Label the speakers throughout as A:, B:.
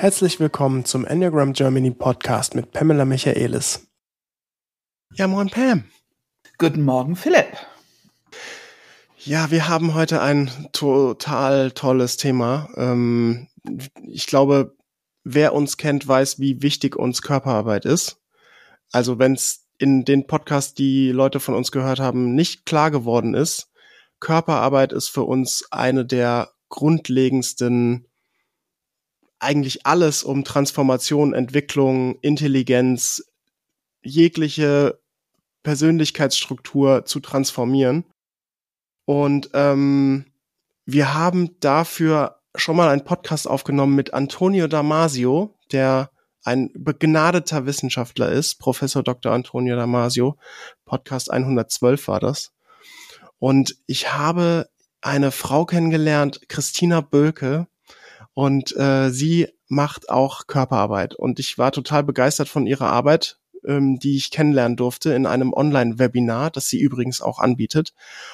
A: Herzlich willkommen zum Enneagram Germany Podcast mit Pamela Michaelis. Ja, moin Pam.
B: Guten Morgen, Philipp.
A: Ja, wir haben heute ein total tolles Thema. Ähm, ich glaube, wer uns kennt, weiß, wie wichtig uns Körperarbeit ist. Also wenn es in den Podcast, die Leute von uns gehört haben, nicht klar geworden ist, Körperarbeit ist für uns eine der grundlegendsten eigentlich alles um Transformation, Entwicklung, Intelligenz, jegliche Persönlichkeitsstruktur zu transformieren. Und ähm, wir haben dafür schon mal einen Podcast aufgenommen mit Antonio Damasio, der ein begnadeter Wissenschaftler ist, Professor Dr. Antonio Damasio. Podcast 112 war das. Und ich habe eine Frau kennengelernt, Christina Bölke, und äh, sie macht auch Körperarbeit. Und ich war total begeistert von ihrer Arbeit, ähm, die ich kennenlernen durfte in einem Online-Webinar, das sie übrigens auch anbietet.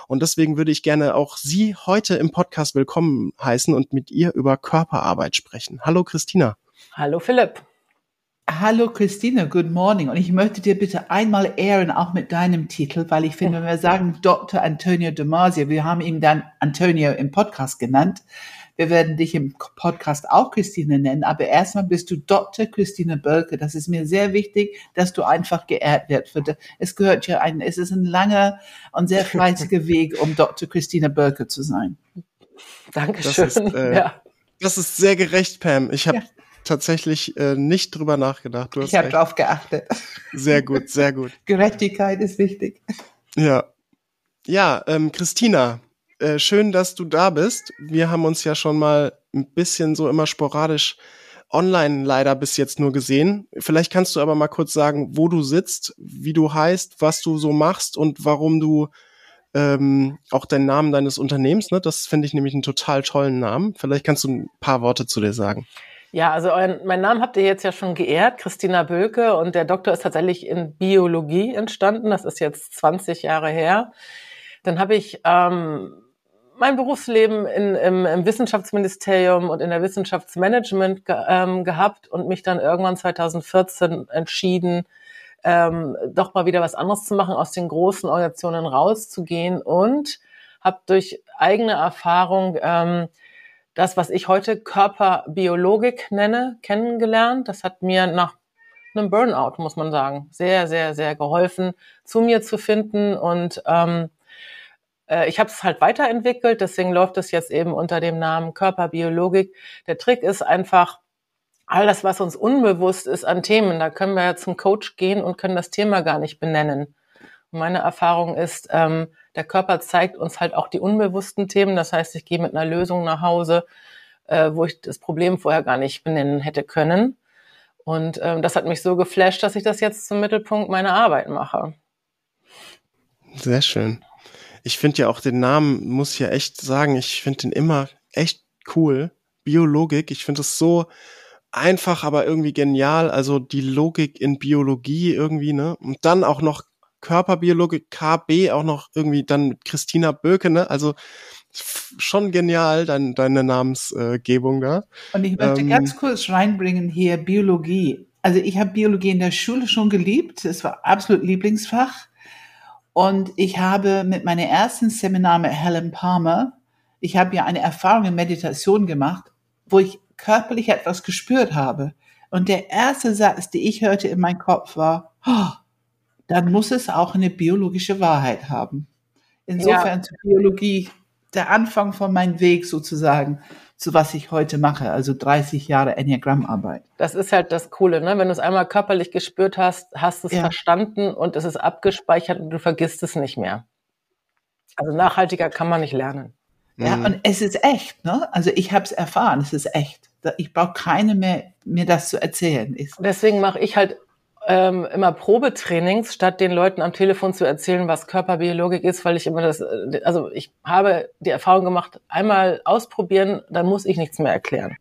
A: Und deswegen würde ich gerne auch Sie heute im Podcast willkommen heißen und mit ihr über Körperarbeit sprechen. Hallo Christina.
C: Hallo Philipp.
B: Hallo Christine, good morning. Und ich möchte dir bitte einmal ehren, auch mit deinem Titel, weil ich finde, wenn wir sagen Dr. Antonio Damasio, wir haben ihn dann Antonio im Podcast genannt, wir werden dich im Podcast auch Christine nennen, aber erstmal bist du Dr. Christine Bölke. Das ist mir sehr wichtig, dass du einfach geehrt wird. Es gehört ja ein, es ist ein langer und sehr fleißiger Weg, um Dr. Christine Bölke zu sein.
C: Dankeschön.
A: Das ist, äh, ja. das ist sehr gerecht, Pam. Ich habe ja. tatsächlich äh, nicht drüber nachgedacht.
B: Du hast ich habe drauf geachtet.
A: Sehr gut, sehr gut.
B: Gerechtigkeit ist wichtig.
A: Ja. Ja, ähm, Christina, äh, schön, dass du da bist. Wir haben uns ja schon mal ein bisschen so immer sporadisch online leider bis jetzt nur gesehen. Vielleicht kannst du aber mal kurz sagen, wo du sitzt, wie du heißt, was du so machst und warum du ähm, auch den Namen deines Unternehmens, ne? Das finde ich nämlich einen total tollen Namen. Vielleicht kannst du ein paar Worte zu dir sagen.
C: Ja, also euren, meinen Namen habt ihr jetzt ja schon geehrt, Christina Böke, und der Doktor ist tatsächlich in Biologie entstanden. Das ist jetzt 20 Jahre her. Dann habe ich ähm, mein Berufsleben in, im, im, Wissenschaftsministerium und in der Wissenschaftsmanagement ge, ähm, gehabt und mich dann irgendwann 2014 entschieden, ähm, doch mal wieder was anderes zu machen, aus den großen Organisationen rauszugehen und habe durch eigene Erfahrung ähm, das, was ich heute Körperbiologik nenne, kennengelernt. Das hat mir nach einem Burnout, muss man sagen, sehr, sehr, sehr geholfen, zu mir zu finden und ähm, äh, ich habe es halt weiterentwickelt, deswegen läuft es jetzt eben unter dem Namen Körperbiologik. Der Trick ist einfach, all das, was uns unbewusst ist an Themen, da können wir ja zum Coach gehen und können das Thema gar nicht benennen. Und meine Erfahrung ist, ähm, der Körper zeigt uns halt auch die unbewussten Themen. Das heißt, ich gehe mit einer Lösung nach Hause, äh, wo ich das Problem vorher gar nicht benennen hätte können. Und ähm, das hat mich so geflasht, dass ich das jetzt zum Mittelpunkt meiner Arbeit mache.
A: Sehr schön ich finde ja auch den Namen, muss ich ja echt sagen, ich finde den immer echt cool. Biologik, ich finde es so einfach, aber irgendwie genial. Also die Logik in Biologie irgendwie, ne? Und dann auch noch Körperbiologik, KB, auch noch irgendwie dann mit Christina Böke, ne? Also schon genial, dein, deine Namensgebung da.
B: Und ich möchte ähm, ganz kurz reinbringen hier Biologie. Also ich habe Biologie in der Schule schon geliebt. Es war absolut Lieblingsfach. Und ich habe mit meiner ersten Seminar mit Helen Palmer, ich habe ja eine Erfahrung in Meditation gemacht, wo ich körperlich etwas gespürt habe. Und der erste Satz, den ich hörte in meinem Kopf war, oh, dann muss es auch eine biologische Wahrheit haben. Insofern ja. zur Biologie der Anfang von meinem Weg sozusagen zu was ich heute mache, also 30 Jahre Enneagrammarbeit.
C: Das ist halt das Coole, ne? Wenn du es einmal körperlich gespürt hast, hast du es ja. verstanden und es ist abgespeichert und du vergisst es nicht mehr. Also nachhaltiger kann man nicht lernen.
B: Ja, mhm. und es ist echt, ne? Also ich habe es erfahren, es ist echt. Ich brauche keine mehr, mir das zu erzählen.
C: Deswegen mache ich halt ähm, immer Probetrainings, statt den Leuten am Telefon zu erzählen, was Körperbiologik ist, weil ich immer das, äh, also ich habe die Erfahrung gemacht, einmal ausprobieren, dann muss ich nichts mehr erklären.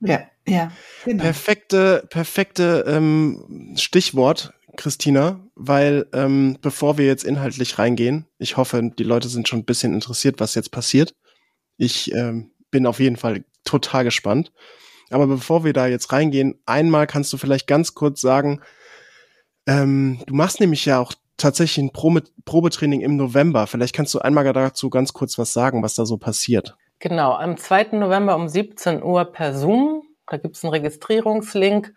B: Ja, ja.
A: Genau. Perfekte, perfekte ähm, Stichwort, Christina, weil ähm, bevor wir jetzt inhaltlich reingehen, ich hoffe, die Leute sind schon ein bisschen interessiert, was jetzt passiert. Ich ähm, bin auf jeden Fall total gespannt. Aber bevor wir da jetzt reingehen, einmal kannst du vielleicht ganz kurz sagen, ähm, du machst nämlich ja auch tatsächlich ein Probe Probetraining im November. Vielleicht kannst du einmal dazu ganz kurz was sagen, was da so passiert.
C: Genau, am 2. November um 17 Uhr per Zoom. Da gibt es einen Registrierungslink.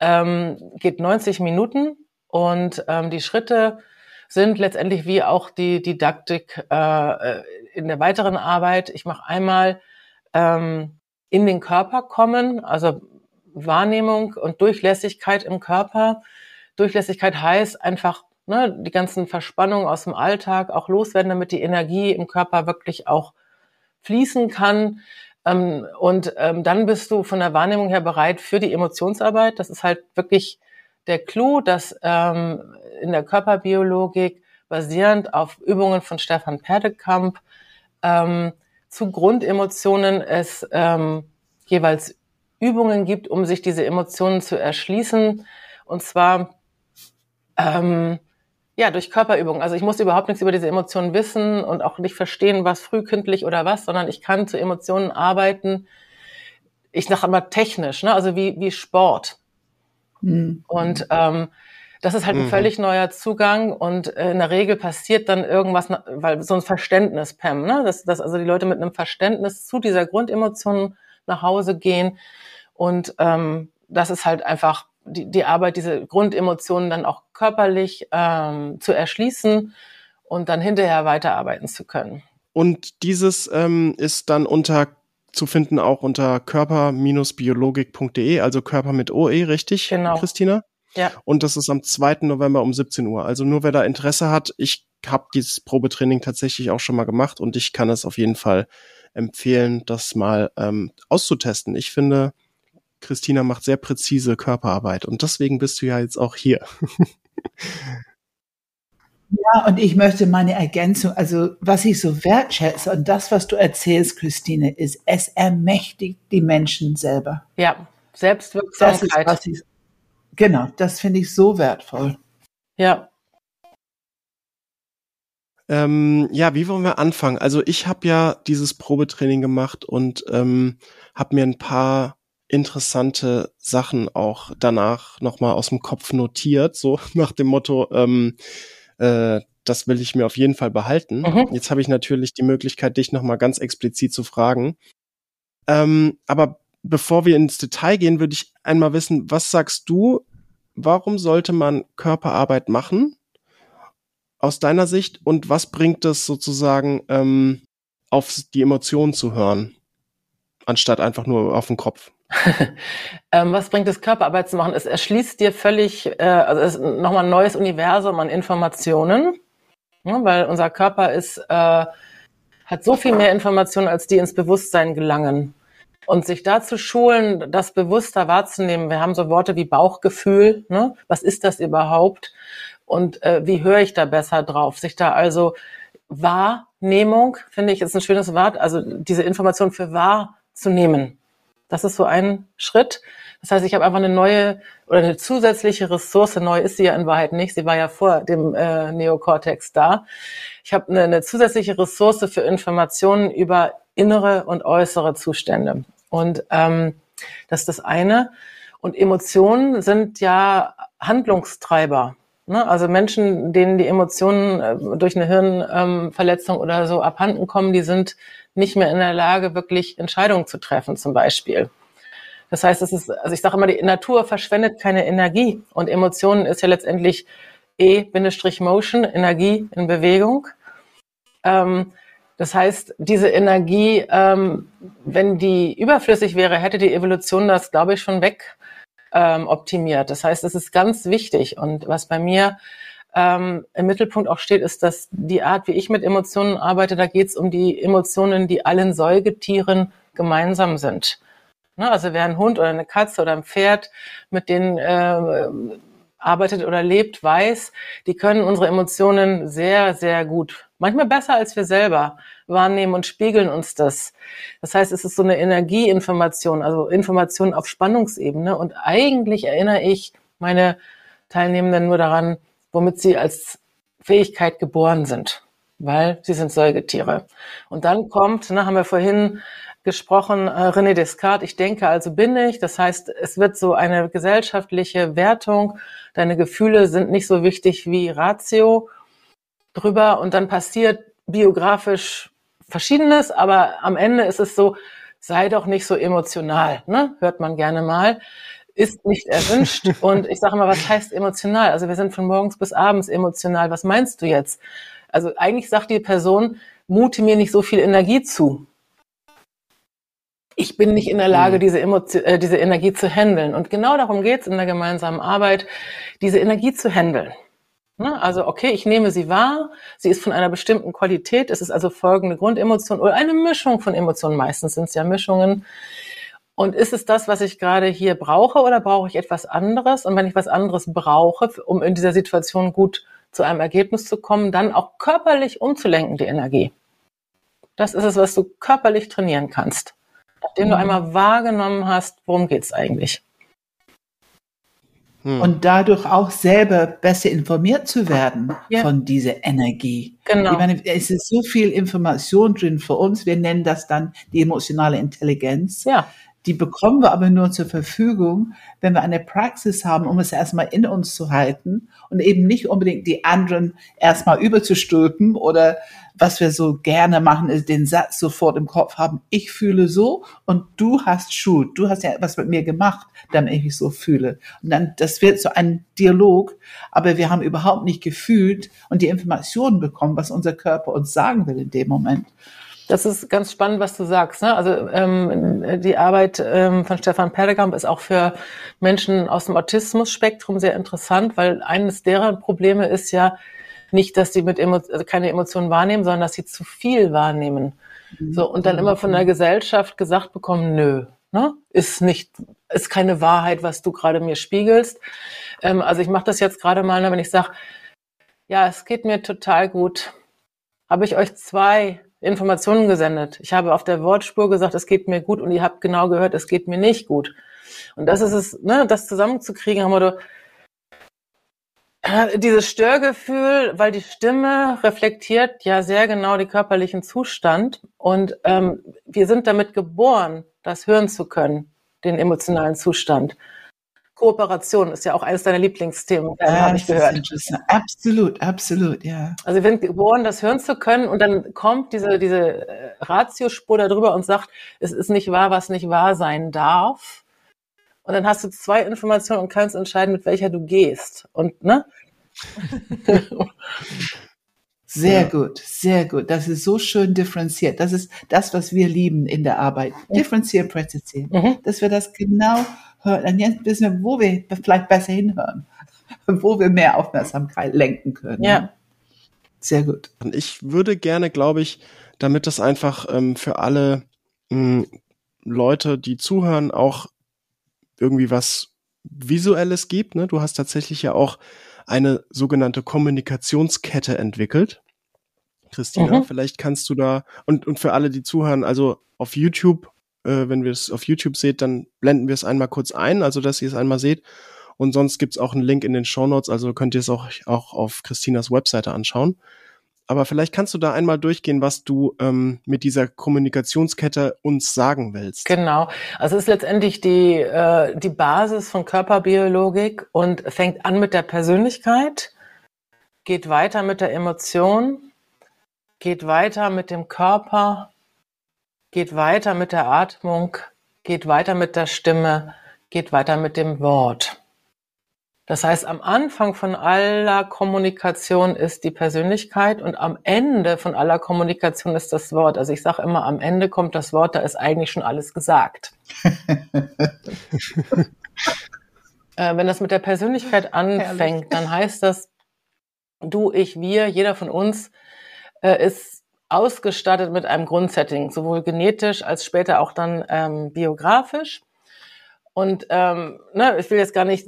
C: Ähm, geht 90 Minuten und ähm, die Schritte sind letztendlich wie auch die Didaktik äh, in der weiteren Arbeit. Ich mache einmal ähm, in den Körper kommen, also Wahrnehmung und Durchlässigkeit im Körper. Durchlässigkeit heißt einfach ne, die ganzen Verspannungen aus dem Alltag auch loswerden, damit die Energie im Körper wirklich auch fließen kann. Ähm, und ähm, dann bist du von der Wahrnehmung her bereit für die Emotionsarbeit. Das ist halt wirklich der Clou, dass ähm, in der Körperbiologik basierend auf Übungen von Stefan Perdekamp ähm, zu Grundemotionen es ähm, jeweils Übungen gibt, um sich diese Emotionen zu erschließen. Und zwar ähm, ja, durch Körperübungen. Also ich muss überhaupt nichts über diese Emotionen wissen und auch nicht verstehen, was frühkindlich oder was, sondern ich kann zu Emotionen arbeiten. Ich sage immer technisch, ne? also wie, wie Sport. Mhm. Und ähm, das ist halt ein mhm. völlig neuer Zugang und äh, in der Regel passiert dann irgendwas, weil so ein Verständnis, Pam, ne? dass, dass also die Leute mit einem Verständnis zu dieser Grundemotion nach Hause gehen und ähm, das ist halt einfach die, die Arbeit, diese Grundemotionen dann auch körperlich ähm, zu erschließen und dann hinterher weiterarbeiten zu können.
A: Und dieses ähm, ist dann unter zu finden auch unter körper-biologik.de, also Körper mit OE, richtig, genau. Christina? Ja. Und das ist am 2. November um 17 Uhr. Also nur wer da Interesse hat, ich habe dieses Probetraining tatsächlich auch schon mal gemacht und ich kann es auf jeden Fall empfehlen, das mal ähm, auszutesten. Ich finde, Christina macht sehr präzise Körperarbeit und deswegen bist du ja jetzt auch hier.
B: Ja, und ich möchte meine Ergänzung, also was ich so wertschätze und das, was du erzählst, Christine, ist, es ermächtigt die Menschen selber.
C: Ja, Selbstwirksamkeit.
B: Das ist, ich, genau, das finde ich so wertvoll.
C: Ja.
A: Ähm, ja, wie wollen wir anfangen? Also ich habe ja dieses Probetraining gemacht und ähm, habe mir ein paar interessante Sachen auch danach nochmal aus dem Kopf notiert, so nach dem Motto, ähm, äh, das will ich mir auf jeden Fall behalten. Mhm. Jetzt habe ich natürlich die Möglichkeit, dich nochmal ganz explizit zu fragen. Ähm, aber bevor wir ins Detail gehen, würde ich einmal wissen, was sagst du, warum sollte man Körperarbeit machen? Aus deiner Sicht und was bringt es sozusagen ähm, auf die Emotionen zu hören, anstatt einfach nur auf den Kopf?
C: Ähm, was bringt es, Körperarbeit zu machen? Es erschließt dir völlig, äh, also es ist nochmal ein neues Universum an Informationen, ne, weil unser Körper ist, äh, hat so viel mehr Informationen, als die ins Bewusstsein gelangen. Und sich da zu schulen, das bewusster wahrzunehmen. Wir haben so Worte wie Bauchgefühl. Ne? Was ist das überhaupt? Und äh, wie höre ich da besser drauf? Sich da also Wahrnehmung, finde ich, ist ein schönes Wort, also diese Information für wahrzunehmen. Das ist so ein Schritt. Das heißt, ich habe einfach eine neue oder eine zusätzliche Ressource. Neu ist sie ja in Wahrheit nicht. Sie war ja vor dem äh, Neokortex da. Ich habe eine, eine zusätzliche Ressource für Informationen über innere und äußere Zustände. Und ähm, das ist das eine. Und Emotionen sind ja Handlungstreiber. Ne? Also Menschen, denen die Emotionen äh, durch eine Hirnverletzung ähm, oder so abhanden kommen, die sind nicht mehr in der Lage, wirklich Entscheidungen zu treffen, zum Beispiel. Das heißt, es ist, also ich sage immer, die Natur verschwendet keine Energie und Emotionen ist ja letztendlich E-Motion, Energie in Bewegung. Ähm, das heißt, diese Energie, ähm, wenn die überflüssig wäre, hätte die Evolution das, glaube ich, schon weg ähm, optimiert. Das heißt, es ist ganz wichtig. Und was bei mir ähm, im Mittelpunkt auch steht, ist, dass die Art, wie ich mit Emotionen arbeite, da geht es um die Emotionen, die allen Säugetieren gemeinsam sind. Ne? Also wer ein Hund oder eine Katze oder ein Pferd mit denen äh, arbeitet oder lebt, weiß, die können unsere Emotionen sehr, sehr gut, manchmal besser als wir selber wahrnehmen und spiegeln uns das. Das heißt, es ist so eine Energieinformation, also Information auf Spannungsebene. Und eigentlich erinnere ich meine Teilnehmenden nur daran, womit sie als Fähigkeit geboren sind, weil sie sind Säugetiere. Und dann kommt, ne, haben wir vorhin gesprochen, äh, René Descartes, ich denke, also bin ich. Das heißt, es wird so eine gesellschaftliche Wertung. Deine Gefühle sind nicht so wichtig wie Ratio drüber und dann passiert biografisch Verschiedenes, aber am Ende ist es so, sei doch nicht so emotional, ne? hört man gerne mal, ist nicht erwünscht. Und ich sage mal, was heißt emotional? Also wir sind von morgens bis abends emotional. Was meinst du jetzt? Also eigentlich sagt die Person, mute mir nicht so viel Energie zu. Ich bin nicht in der Lage, mhm. diese, Emotion, äh, diese Energie zu handeln. Und genau darum geht's in der gemeinsamen Arbeit, diese Energie zu handeln. Ne? Also, okay, ich nehme sie wahr, sie ist von einer bestimmten Qualität, es ist also folgende Grundemotion oder eine Mischung von Emotionen, meistens sind es ja Mischungen. Und ist es das, was ich gerade hier brauche oder brauche ich etwas anderes? Und wenn ich was anderes brauche, um in dieser Situation gut zu einem Ergebnis zu kommen, dann auch körperlich umzulenken, die Energie. Das ist es, was du körperlich trainieren kannst. Nachdem du mhm. einmal wahrgenommen hast, worum geht's eigentlich?
B: Hm. Und dadurch auch selber besser informiert zu werden ja. von dieser Energie. Genau. Ich meine, es ist so viel Information drin für uns. Wir nennen das dann die emotionale Intelligenz. Ja. Die bekommen wir aber nur zur Verfügung, wenn wir eine Praxis haben, um es erstmal in uns zu halten und eben nicht unbedingt die anderen erstmal überzustülpen oder was wir so gerne machen, ist den Satz sofort im Kopf haben, ich fühle so und du hast Schuld. Du hast ja etwas mit mir gemacht, damit ich so fühle. Und dann, das wird so ein Dialog, aber wir haben überhaupt nicht gefühlt und die Informationen bekommen, was unser Körper uns sagen will in dem Moment.
C: Das ist ganz spannend, was du sagst. Ne? Also ähm, die Arbeit ähm, von Stefan Perlekamp ist auch für Menschen aus dem Autismus-Spektrum sehr interessant, weil eines deren Probleme ist ja nicht, dass sie mit Emo also keine Emotionen wahrnehmen, sondern dass sie zu viel wahrnehmen. Mhm. So und dann immer von der Gesellschaft gesagt bekommen, nö, ne? ist nicht, ist keine Wahrheit, was du gerade mir spiegelst. Ähm, also ich mache das jetzt gerade mal, ne, wenn ich sage, ja, es geht mir total gut. Habe ich euch zwei Informationen gesendet. Ich habe auf der Wortspur gesagt, es geht mir gut und ihr habt genau gehört, es geht mir nicht gut. Und das ist es, ne, das zusammenzukriegen, haben wir äh, dieses Störgefühl, weil die Stimme reflektiert ja sehr genau den körperlichen Zustand und ähm, wir sind damit geboren, das hören zu können, den emotionalen Zustand. Kooperation ist ja auch eines deiner Lieblingsthemen, ja, habe ich gehört.
B: Absolut, absolut, ja.
C: Also wir sind geboren, das hören zu können und dann kommt diese, diese äh, Ratiospur darüber und sagt, es ist nicht wahr, was nicht wahr sein darf. Und dann hast du zwei Informationen und kannst entscheiden, mit welcher du gehst. Und, ne?
B: Sehr ja. gut, sehr gut. Das ist so schön differenziert. Das ist das, was wir lieben in der Arbeit. Differenzieren, präzisieren. Mhm. Dass wir das genau hören. Und jetzt wissen wir, wo wir vielleicht besser hinhören. wo wir mehr Aufmerksamkeit lenken können. Ja. Sehr gut.
A: Ich würde gerne, glaube ich, damit das einfach ähm, für alle mh, hm, Leute, die zuhören, auch irgendwie was Visuelles gibt. Ne? Du hast tatsächlich ja auch eine sogenannte Kommunikationskette entwickelt. Christina, mhm. vielleicht kannst du da und, und für alle, die zuhören, also auf YouTube, äh, wenn wir es auf YouTube seht, dann blenden wir es einmal kurz ein, also dass ihr es einmal seht. Und sonst gibt's auch einen Link in den Show Notes, also könnt ihr es auch, auch auf Christinas Webseite anschauen. Aber vielleicht kannst du da einmal durchgehen, was du ähm, mit dieser Kommunikationskette uns sagen willst.
C: Genau. Also es ist letztendlich die, äh, die Basis von Körperbiologik und fängt an mit der Persönlichkeit, geht weiter mit der Emotion, geht weiter mit dem Körper, geht weiter mit der Atmung, geht weiter mit der Stimme, geht weiter mit dem Wort. Das heißt, am Anfang von aller Kommunikation ist die Persönlichkeit und am Ende von aller Kommunikation ist das Wort. Also ich sage immer, am Ende kommt das Wort, da ist eigentlich schon alles gesagt. äh, wenn das mit der Persönlichkeit anfängt, Herrlich. dann heißt das, du, ich, wir, jeder von uns äh, ist ausgestattet mit einem Grundsetting, sowohl genetisch als später auch dann ähm, biografisch. Und ähm, ne, ich will jetzt gar nicht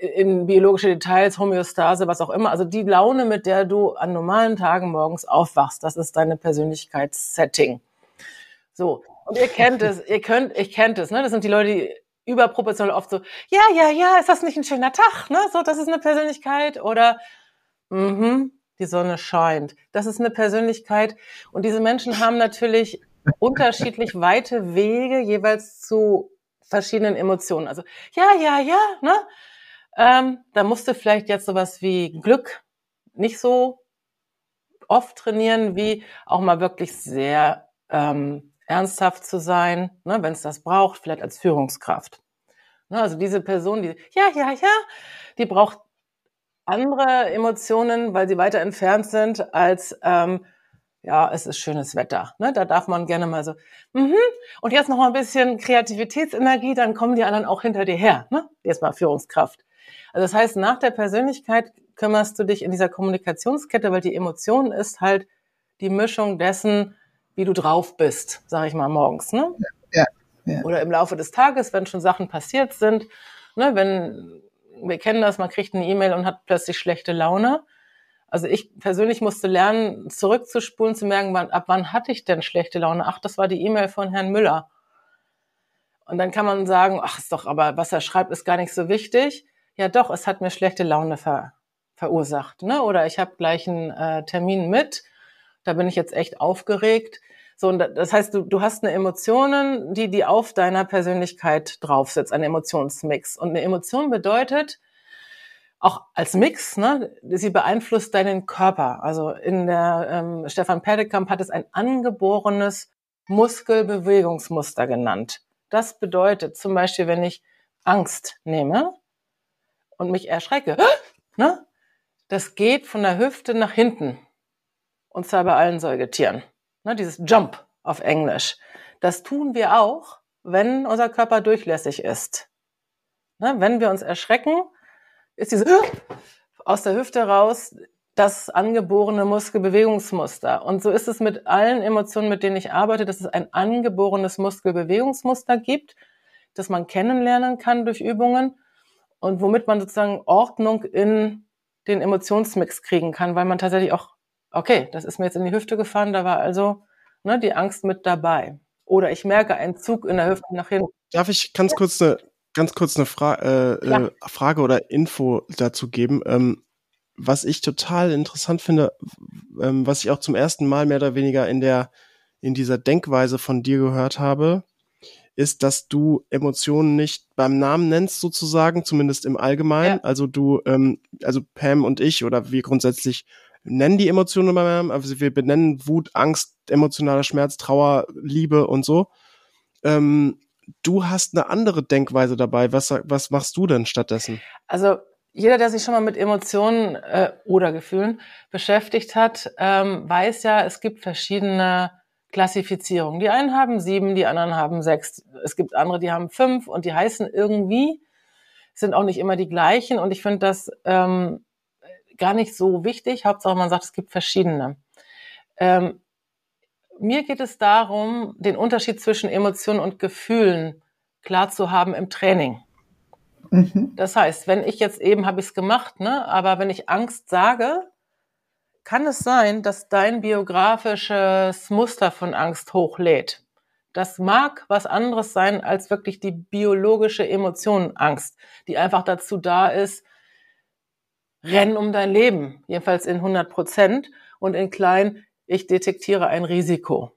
C: in biologische Details, Homöostase, was auch immer. Also die Laune, mit der du an normalen Tagen morgens aufwachst, das ist deine Persönlichkeitssetting. So. Und ihr kennt es, ihr könnt, ich kennt es, ne? Das sind die Leute, die überproportional oft so, ja, ja, ja, ist das nicht ein schöner Tag, ne? So, das ist eine Persönlichkeit oder, mhm, die Sonne scheint. Das ist eine Persönlichkeit. Und diese Menschen haben natürlich unterschiedlich weite Wege jeweils zu verschiedenen Emotionen. Also ja, ja, ja, ne? Ähm, da musst du vielleicht jetzt sowas wie Glück nicht so oft trainieren, wie auch mal wirklich sehr ähm, ernsthaft zu sein, ne, wenn es das braucht, vielleicht als Führungskraft. Ne, also diese Person, die ja, ja, ja, die braucht andere Emotionen, weil sie weiter entfernt sind, als ähm, ja, es ist schönes Wetter. Ne? Da darf man gerne mal so, mhm. und jetzt noch mal ein bisschen Kreativitätsenergie, dann kommen die anderen auch hinter dir her. Ne? Jetzt mal Führungskraft. Also das heißt, nach der Persönlichkeit kümmerst du dich in dieser Kommunikationskette, weil die Emotion ist halt die Mischung dessen, wie du drauf bist, sage ich mal morgens. Ne? Ja, ja. Oder im Laufe des Tages, wenn schon Sachen passiert sind. Ne? Wenn wir kennen das, man kriegt eine E-Mail und hat plötzlich schlechte Laune. Also ich persönlich musste lernen, zurückzuspulen, zu merken, wann, ab wann hatte ich denn schlechte Laune? Ach, das war die E-Mail von Herrn Müller. Und dann kann man sagen, ach, ist doch, aber was er schreibt, ist gar nicht so wichtig. Ja, doch, es hat mir schlechte Laune ver, verursacht. Ne? Oder ich habe gleich einen äh, Termin mit, da bin ich jetzt echt aufgeregt. So, und das heißt, du, du hast eine Emotionen, die die auf deiner Persönlichkeit draufsetzt, ein Emotionsmix. Und eine Emotion bedeutet, auch als Mix, ne, sie beeinflusst deinen Körper. Also in der ähm, Stefan Perdekamp hat es ein angeborenes Muskelbewegungsmuster genannt. Das bedeutet zum Beispiel, wenn ich Angst nehme und mich erschrecke, ne, das geht von der Hüfte nach hinten. Und zwar bei allen Säugetieren. Ne, dieses Jump auf Englisch. Das tun wir auch, wenn unser Körper durchlässig ist. Ne, wenn wir uns erschrecken, ist dieses aus der Hüfte raus das angeborene Muskelbewegungsmuster. Und so ist es mit allen Emotionen, mit denen ich arbeite, dass es ein angeborenes Muskelbewegungsmuster gibt, das man kennenlernen kann durch Übungen und womit man sozusagen Ordnung in den Emotionsmix kriegen kann, weil man tatsächlich auch, okay, das ist mir jetzt in die Hüfte gefahren, da war also ne, die Angst mit dabei. Oder ich merke einen Zug in der Hüfte nach hinten.
A: Darf ich ganz kurz eine, ganz kurz eine Fra äh, äh, Frage oder Info dazu geben? Ähm, was ich total interessant finde, ähm, was ich auch zum ersten Mal mehr oder weniger in der in dieser Denkweise von dir gehört habe, ist, dass du Emotionen nicht beim Namen nennst, sozusagen, zumindest im Allgemeinen. Ja. Also du, ähm, also Pam und ich oder wir grundsätzlich nennen die Emotionen beim Namen, also wir benennen Wut, Angst, emotionaler Schmerz, Trauer, Liebe und so. Ähm, du hast eine andere Denkweise dabei. Was, was machst du denn stattdessen?
C: Also jeder, der sich schon mal mit Emotionen äh, oder Gefühlen beschäftigt hat, ähm, weiß ja, es gibt verschiedene Klassifizierung. Die einen haben sieben, die anderen haben sechs. Es gibt andere, die haben fünf und die heißen irgendwie, sind auch nicht immer die gleichen. Und ich finde das ähm, gar nicht so wichtig. Hauptsache, man sagt, es gibt verschiedene. Ähm, mir geht es darum, den Unterschied zwischen Emotionen und Gefühlen klar zu haben im Training. Mhm. Das heißt, wenn ich jetzt eben habe ich es gemacht, ne, aber wenn ich Angst sage, kann es sein, dass dein biografisches Muster von Angst hochlädt. Das mag was anderes sein als wirklich die biologische Emotion Angst, die einfach dazu da ist, renn um dein Leben, jedenfalls in 100 Prozent und in klein, ich detektiere ein Risiko.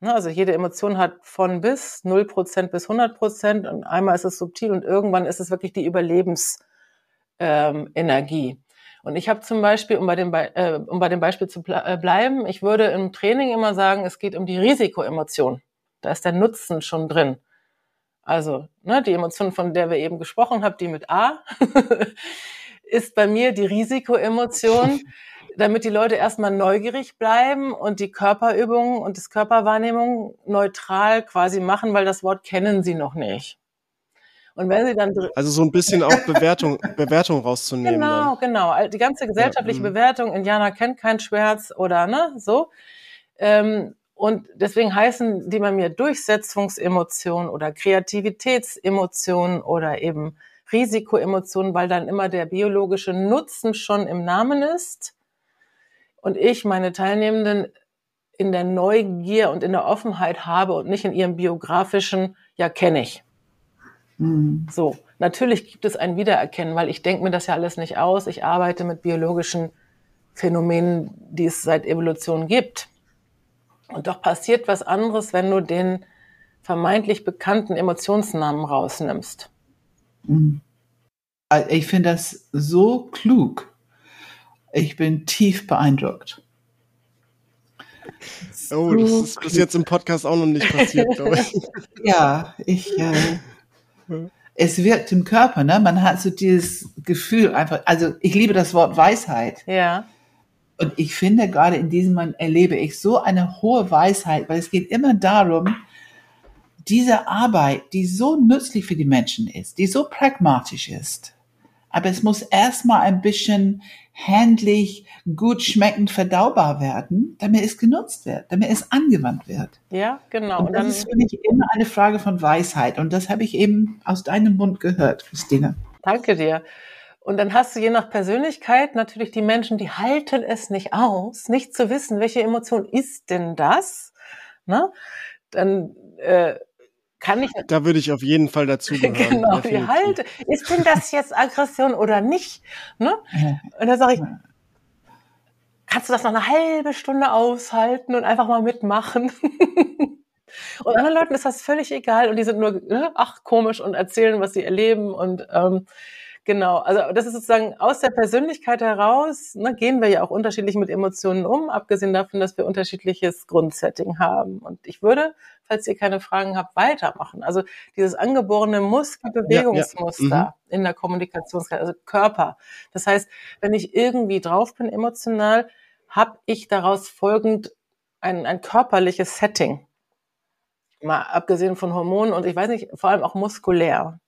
C: Ne, also jede Emotion hat von bis 0 Prozent bis 100 Prozent und einmal ist es subtil und irgendwann ist es wirklich die Überlebensenergie. Ähm, und ich habe zum Beispiel, um bei, dem Be äh, um bei dem Beispiel zu ble äh, bleiben, ich würde im Training immer sagen, es geht um die Risikoemotion. Da ist der Nutzen schon drin. Also ne, die Emotion, von der wir eben gesprochen haben, die mit A, ist bei mir die Risikoemotion, damit die Leute erstmal neugierig bleiben und die Körperübungen und das Körperwahrnehmung neutral quasi machen, weil das Wort kennen sie noch nicht.
A: Und wenn sie dann also so ein bisschen auch Bewertung Bewertung rauszunehmen.
C: Genau, dann. genau. Die ganze gesellschaftliche ja, mhm. Bewertung. Indianer kennt kein Schmerz oder ne so. Ähm, und deswegen heißen die bei mir Durchsetzungsemotionen oder Kreativitätsemotionen oder eben Risikoemotionen, weil dann immer der biologische Nutzen schon im Namen ist. Und ich meine Teilnehmenden in der Neugier und in der Offenheit habe und nicht in ihrem biografischen, ja, kenne ich. Mhm. So, natürlich gibt es ein Wiedererkennen, weil ich denke mir das ja alles nicht aus. Ich arbeite mit biologischen Phänomenen, die es seit Evolution gibt. Und doch passiert was anderes, wenn du den vermeintlich bekannten Emotionsnamen rausnimmst.
B: Also ich finde das so klug. Ich bin tief beeindruckt.
A: Oh, das ist bis jetzt im Podcast auch noch nicht passiert, glaube ich.
B: ja, ich. Äh, es wirkt im Körper, ne? Man hat so dieses Gefühl einfach. Also ich liebe das Wort Weisheit.
C: Ja.
B: Und ich finde gerade in diesem Moment erlebe ich so eine hohe Weisheit, weil es geht immer darum, diese Arbeit, die so nützlich für die Menschen ist, die so pragmatisch ist, aber es muss erstmal ein bisschen händlich, gut schmeckend verdaubar werden, damit es genutzt wird, damit es angewandt wird.
C: Ja, genau.
B: Und das ist für mich immer eine Frage von Weisheit. Und das habe ich eben aus deinem Mund gehört, Christine.
C: Danke dir. Und dann hast du je nach Persönlichkeit natürlich die Menschen, die halten es nicht aus, nicht zu wissen, welche Emotion ist denn das? Ne? Dann äh, kann ich.
A: Da würde ich auf jeden Fall dazugehören.
C: genau, wie halt, ist denn das jetzt Aggression oder nicht? Ne? Und dann sage ich, kannst du das noch eine halbe Stunde aushalten und einfach mal mitmachen? und anderen Leuten ist das völlig egal und die sind nur, ne, ach, komisch und erzählen, was sie erleben und ähm, Genau, also das ist sozusagen aus der Persönlichkeit heraus, ne, gehen wir ja auch unterschiedlich mit Emotionen um, abgesehen davon, dass wir unterschiedliches Grundsetting haben. Und ich würde, falls ihr keine Fragen habt, weitermachen. Also dieses angeborene Muskelbewegungsmuster ja, ja. Mhm. in der Kommunikationskarte, also Körper. Das heißt, wenn ich irgendwie drauf bin emotional, habe ich daraus folgend ein, ein körperliches Setting. Mal abgesehen von Hormonen und ich weiß nicht, vor allem auch muskulär.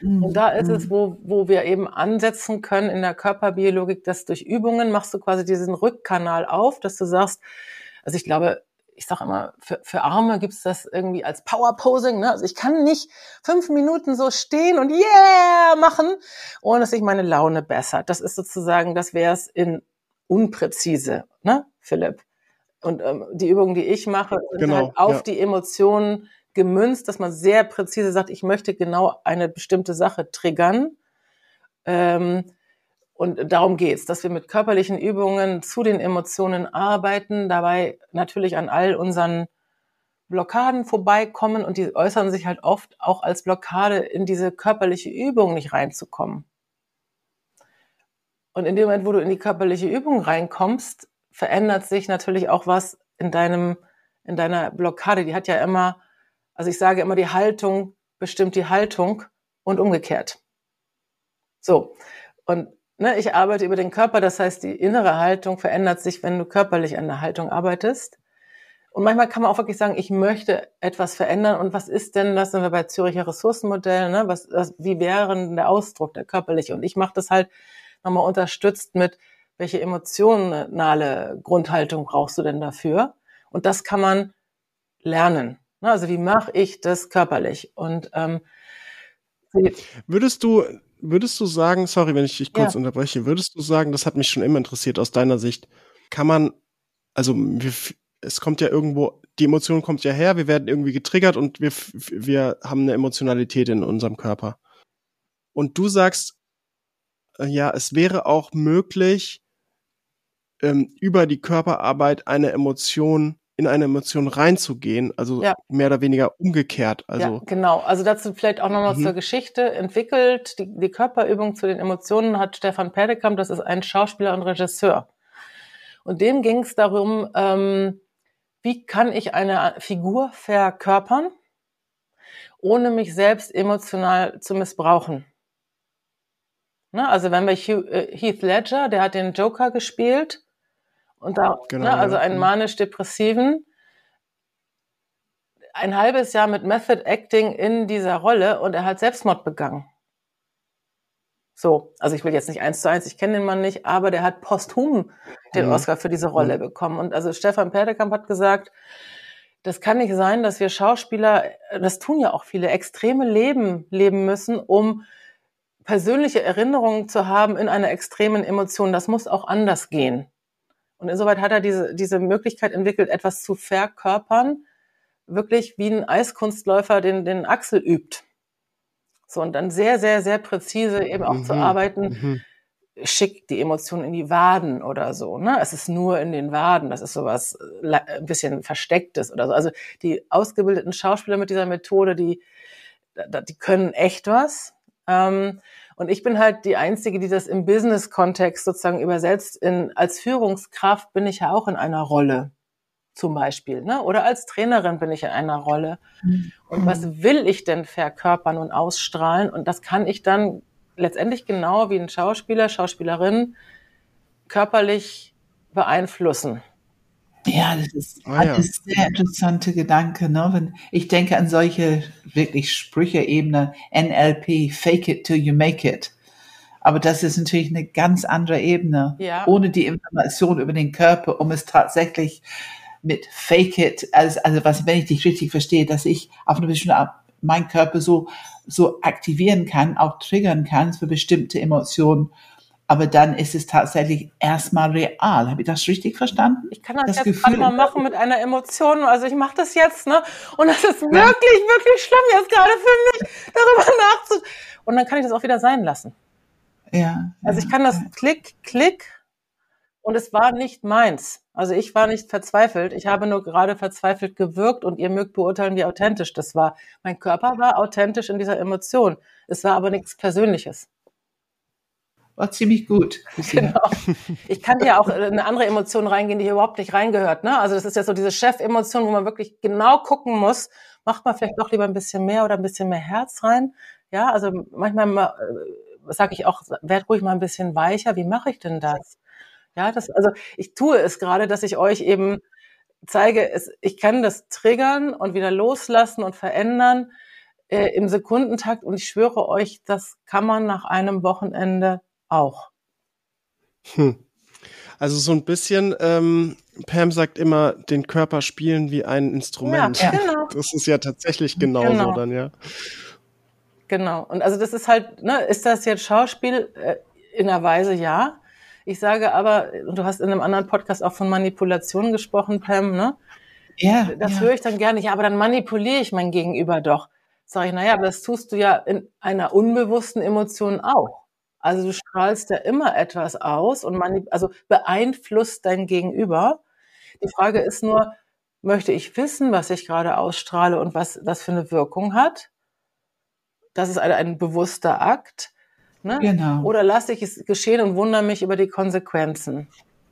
C: Und da ist es, mhm. wo, wo wir eben ansetzen können in der Körperbiologik, dass durch Übungen machst du quasi diesen Rückkanal auf, dass du sagst, also ich glaube, ich sage immer, für, für Arme gibt's das irgendwie als Power-Posing. Ne? Also ich kann nicht fünf Minuten so stehen und yeah machen, ohne dass sich meine Laune bessert. Das ist sozusagen, das wäre es in unpräzise, ne, Philipp? Und ähm, die Übungen, die ich mache, sind genau, halt auf ja. die Emotionen gemünzt, dass man sehr präzise sagt, ich möchte genau eine bestimmte Sache triggern. Ähm, und darum geht's, dass wir mit körperlichen Übungen zu den Emotionen arbeiten, dabei natürlich an all unseren Blockaden vorbeikommen und die äußern sich halt oft auch als Blockade, in diese körperliche Übung nicht reinzukommen. Und in dem Moment, wo du in die körperliche Übung reinkommst, verändert sich natürlich auch was in deinem, in deiner Blockade. Die hat ja immer also ich sage immer, die Haltung bestimmt die Haltung und umgekehrt. So. Und ne, ich arbeite über den Körper, das heißt, die innere Haltung verändert sich, wenn du körperlich an der Haltung arbeitest. Und manchmal kann man auch wirklich sagen, ich möchte etwas verändern. Und was ist denn, das sind wir bei Züricher Ressourcenmodell, ne? was, was, wie wäre denn der Ausdruck, der körperliche? Und ich mache das halt nochmal unterstützt mit, welche emotionale Grundhaltung brauchst du denn dafür? Und das kann man lernen. Ne, also wie mache ich das körperlich? Und ähm,
A: würdest du würdest du sagen, sorry, wenn ich dich kurz ja. unterbreche, würdest du sagen, das hat mich schon immer interessiert aus deiner Sicht, kann man, also wir, es kommt ja irgendwo, die Emotion kommt ja her, wir werden irgendwie getriggert und wir, wir haben eine Emotionalität in unserem Körper. Und du sagst, äh, ja, es wäre auch möglich, ähm, über die Körperarbeit eine Emotion in eine Emotion reinzugehen, also ja. mehr oder weniger umgekehrt. Also ja,
C: genau. Also dazu vielleicht auch nochmal mhm. zur Geschichte entwickelt. Die, die Körperübung zu den Emotionen hat Stefan Perdekamp, das ist ein Schauspieler und Regisseur. Und dem ging es darum, ähm, wie kann ich eine Figur verkörpern, ohne mich selbst emotional zu missbrauchen. Ne? Also wenn wir Hugh, äh, Heath Ledger, der hat den Joker gespielt, und da, genau, ne, also einen manisch-depressiven, ein halbes Jahr mit Method Acting in dieser Rolle und er hat Selbstmord begangen. So, also ich will jetzt nicht eins zu eins, ich kenne den Mann nicht, aber der hat posthum den mhm. Oscar für diese Rolle mhm. bekommen. Und also Stefan Perdekamp hat gesagt, das kann nicht sein, dass wir Schauspieler, das tun ja auch viele, extreme Leben leben müssen, um persönliche Erinnerungen zu haben in einer extremen Emotion. Das muss auch anders gehen. Und insoweit hat er diese, diese Möglichkeit entwickelt, etwas zu verkörpern, wirklich wie ein Eiskunstläufer den, den Achsel übt. So, und dann sehr, sehr, sehr präzise eben auch mhm. zu arbeiten. Mhm. schickt die Emotion in die Waden oder so. Ne? Es ist nur in den Waden, das ist sowas äh, ein bisschen Verstecktes oder so. Also die ausgebildeten Schauspieler mit dieser Methode, die, die können echt was. Ähm, und ich bin halt die Einzige, die das im Business-Kontext sozusagen übersetzt. In, als Führungskraft bin ich ja auch in einer Rolle zum Beispiel. Ne? Oder als Trainerin bin ich in einer Rolle. Mhm. Und was will ich denn verkörpern und ausstrahlen? Und das kann ich dann letztendlich genau wie ein Schauspieler, Schauspielerin körperlich beeinflussen.
B: Ja, das ist ah, alles ja. sehr interessante Gedanke. Ne? Wenn ich denke an solche wirklich Sprüche-Ebene, NLP, fake it till you make it. Aber das ist natürlich eine ganz andere Ebene, ja. ohne die Information über den Körper, um es tatsächlich mit fake it, also, also was, wenn ich dich richtig verstehe, dass ich auf eine bestimmte Art mein Körper so, so aktivieren kann, auch triggern kann für bestimmte Emotionen. Aber dann ist es tatsächlich erstmal real. Habe ich das richtig verstanden?
C: Ich kann das, das jetzt Gefühl, mal machen mit einer Emotion. Also ich mache das jetzt, ne? Und das ist wirklich, ja. wirklich schlimm jetzt gerade für mich, darüber nachzudenken. Und dann kann ich das auch wieder sein lassen. Ja. Also ich kann das Klick, Klick. Und es war nicht meins. Also ich war nicht verzweifelt. Ich habe nur gerade verzweifelt gewirkt und ihr mögt beurteilen, wie authentisch das war. Mein Körper war authentisch in dieser Emotion. Es war aber nichts Persönliches.
B: War ziemlich gut.
C: Genau. Ich kann ja auch eine andere Emotion reingehen, die hier überhaupt nicht reingehört. Ne? Also das ist ja so diese Chef-Emotion, wo man wirklich genau gucken muss, macht man vielleicht doch lieber ein bisschen mehr oder ein bisschen mehr Herz rein. Ja, also manchmal äh, sage ich auch, werd ruhig mal ein bisschen weicher. Wie mache ich denn das? Ja, das, also ich tue es gerade, dass ich euch eben zeige, es, ich kann das triggern und wieder loslassen und verändern äh, im Sekundentakt und ich schwöre euch, das kann man nach einem Wochenende auch.
A: Hm. Also so ein bisschen, ähm, Pam sagt immer, den Körper spielen wie ein Instrument. Ja, genau. Das ist ja tatsächlich genauso genau. dann, ja.
C: Genau. Und also das ist halt, ne, ist das jetzt Schauspiel? Äh, in einer Weise ja. Ich sage aber, du hast in einem anderen Podcast auch von Manipulation gesprochen, Pam, ne? Ja. Das ja. höre ich dann gerne. Ja, aber dann manipuliere ich mein Gegenüber doch. Sag ich, naja, aber das tust du ja in einer unbewussten Emotion auch. Also du strahlst ja immer etwas aus und manip also beeinflusst dein Gegenüber. Die Frage ist nur, möchte ich wissen, was ich gerade ausstrahle und was das für eine Wirkung hat? Das ist ein, ein bewusster Akt. Ne? Genau. Oder lasse ich es geschehen und wundere mich über die Konsequenzen.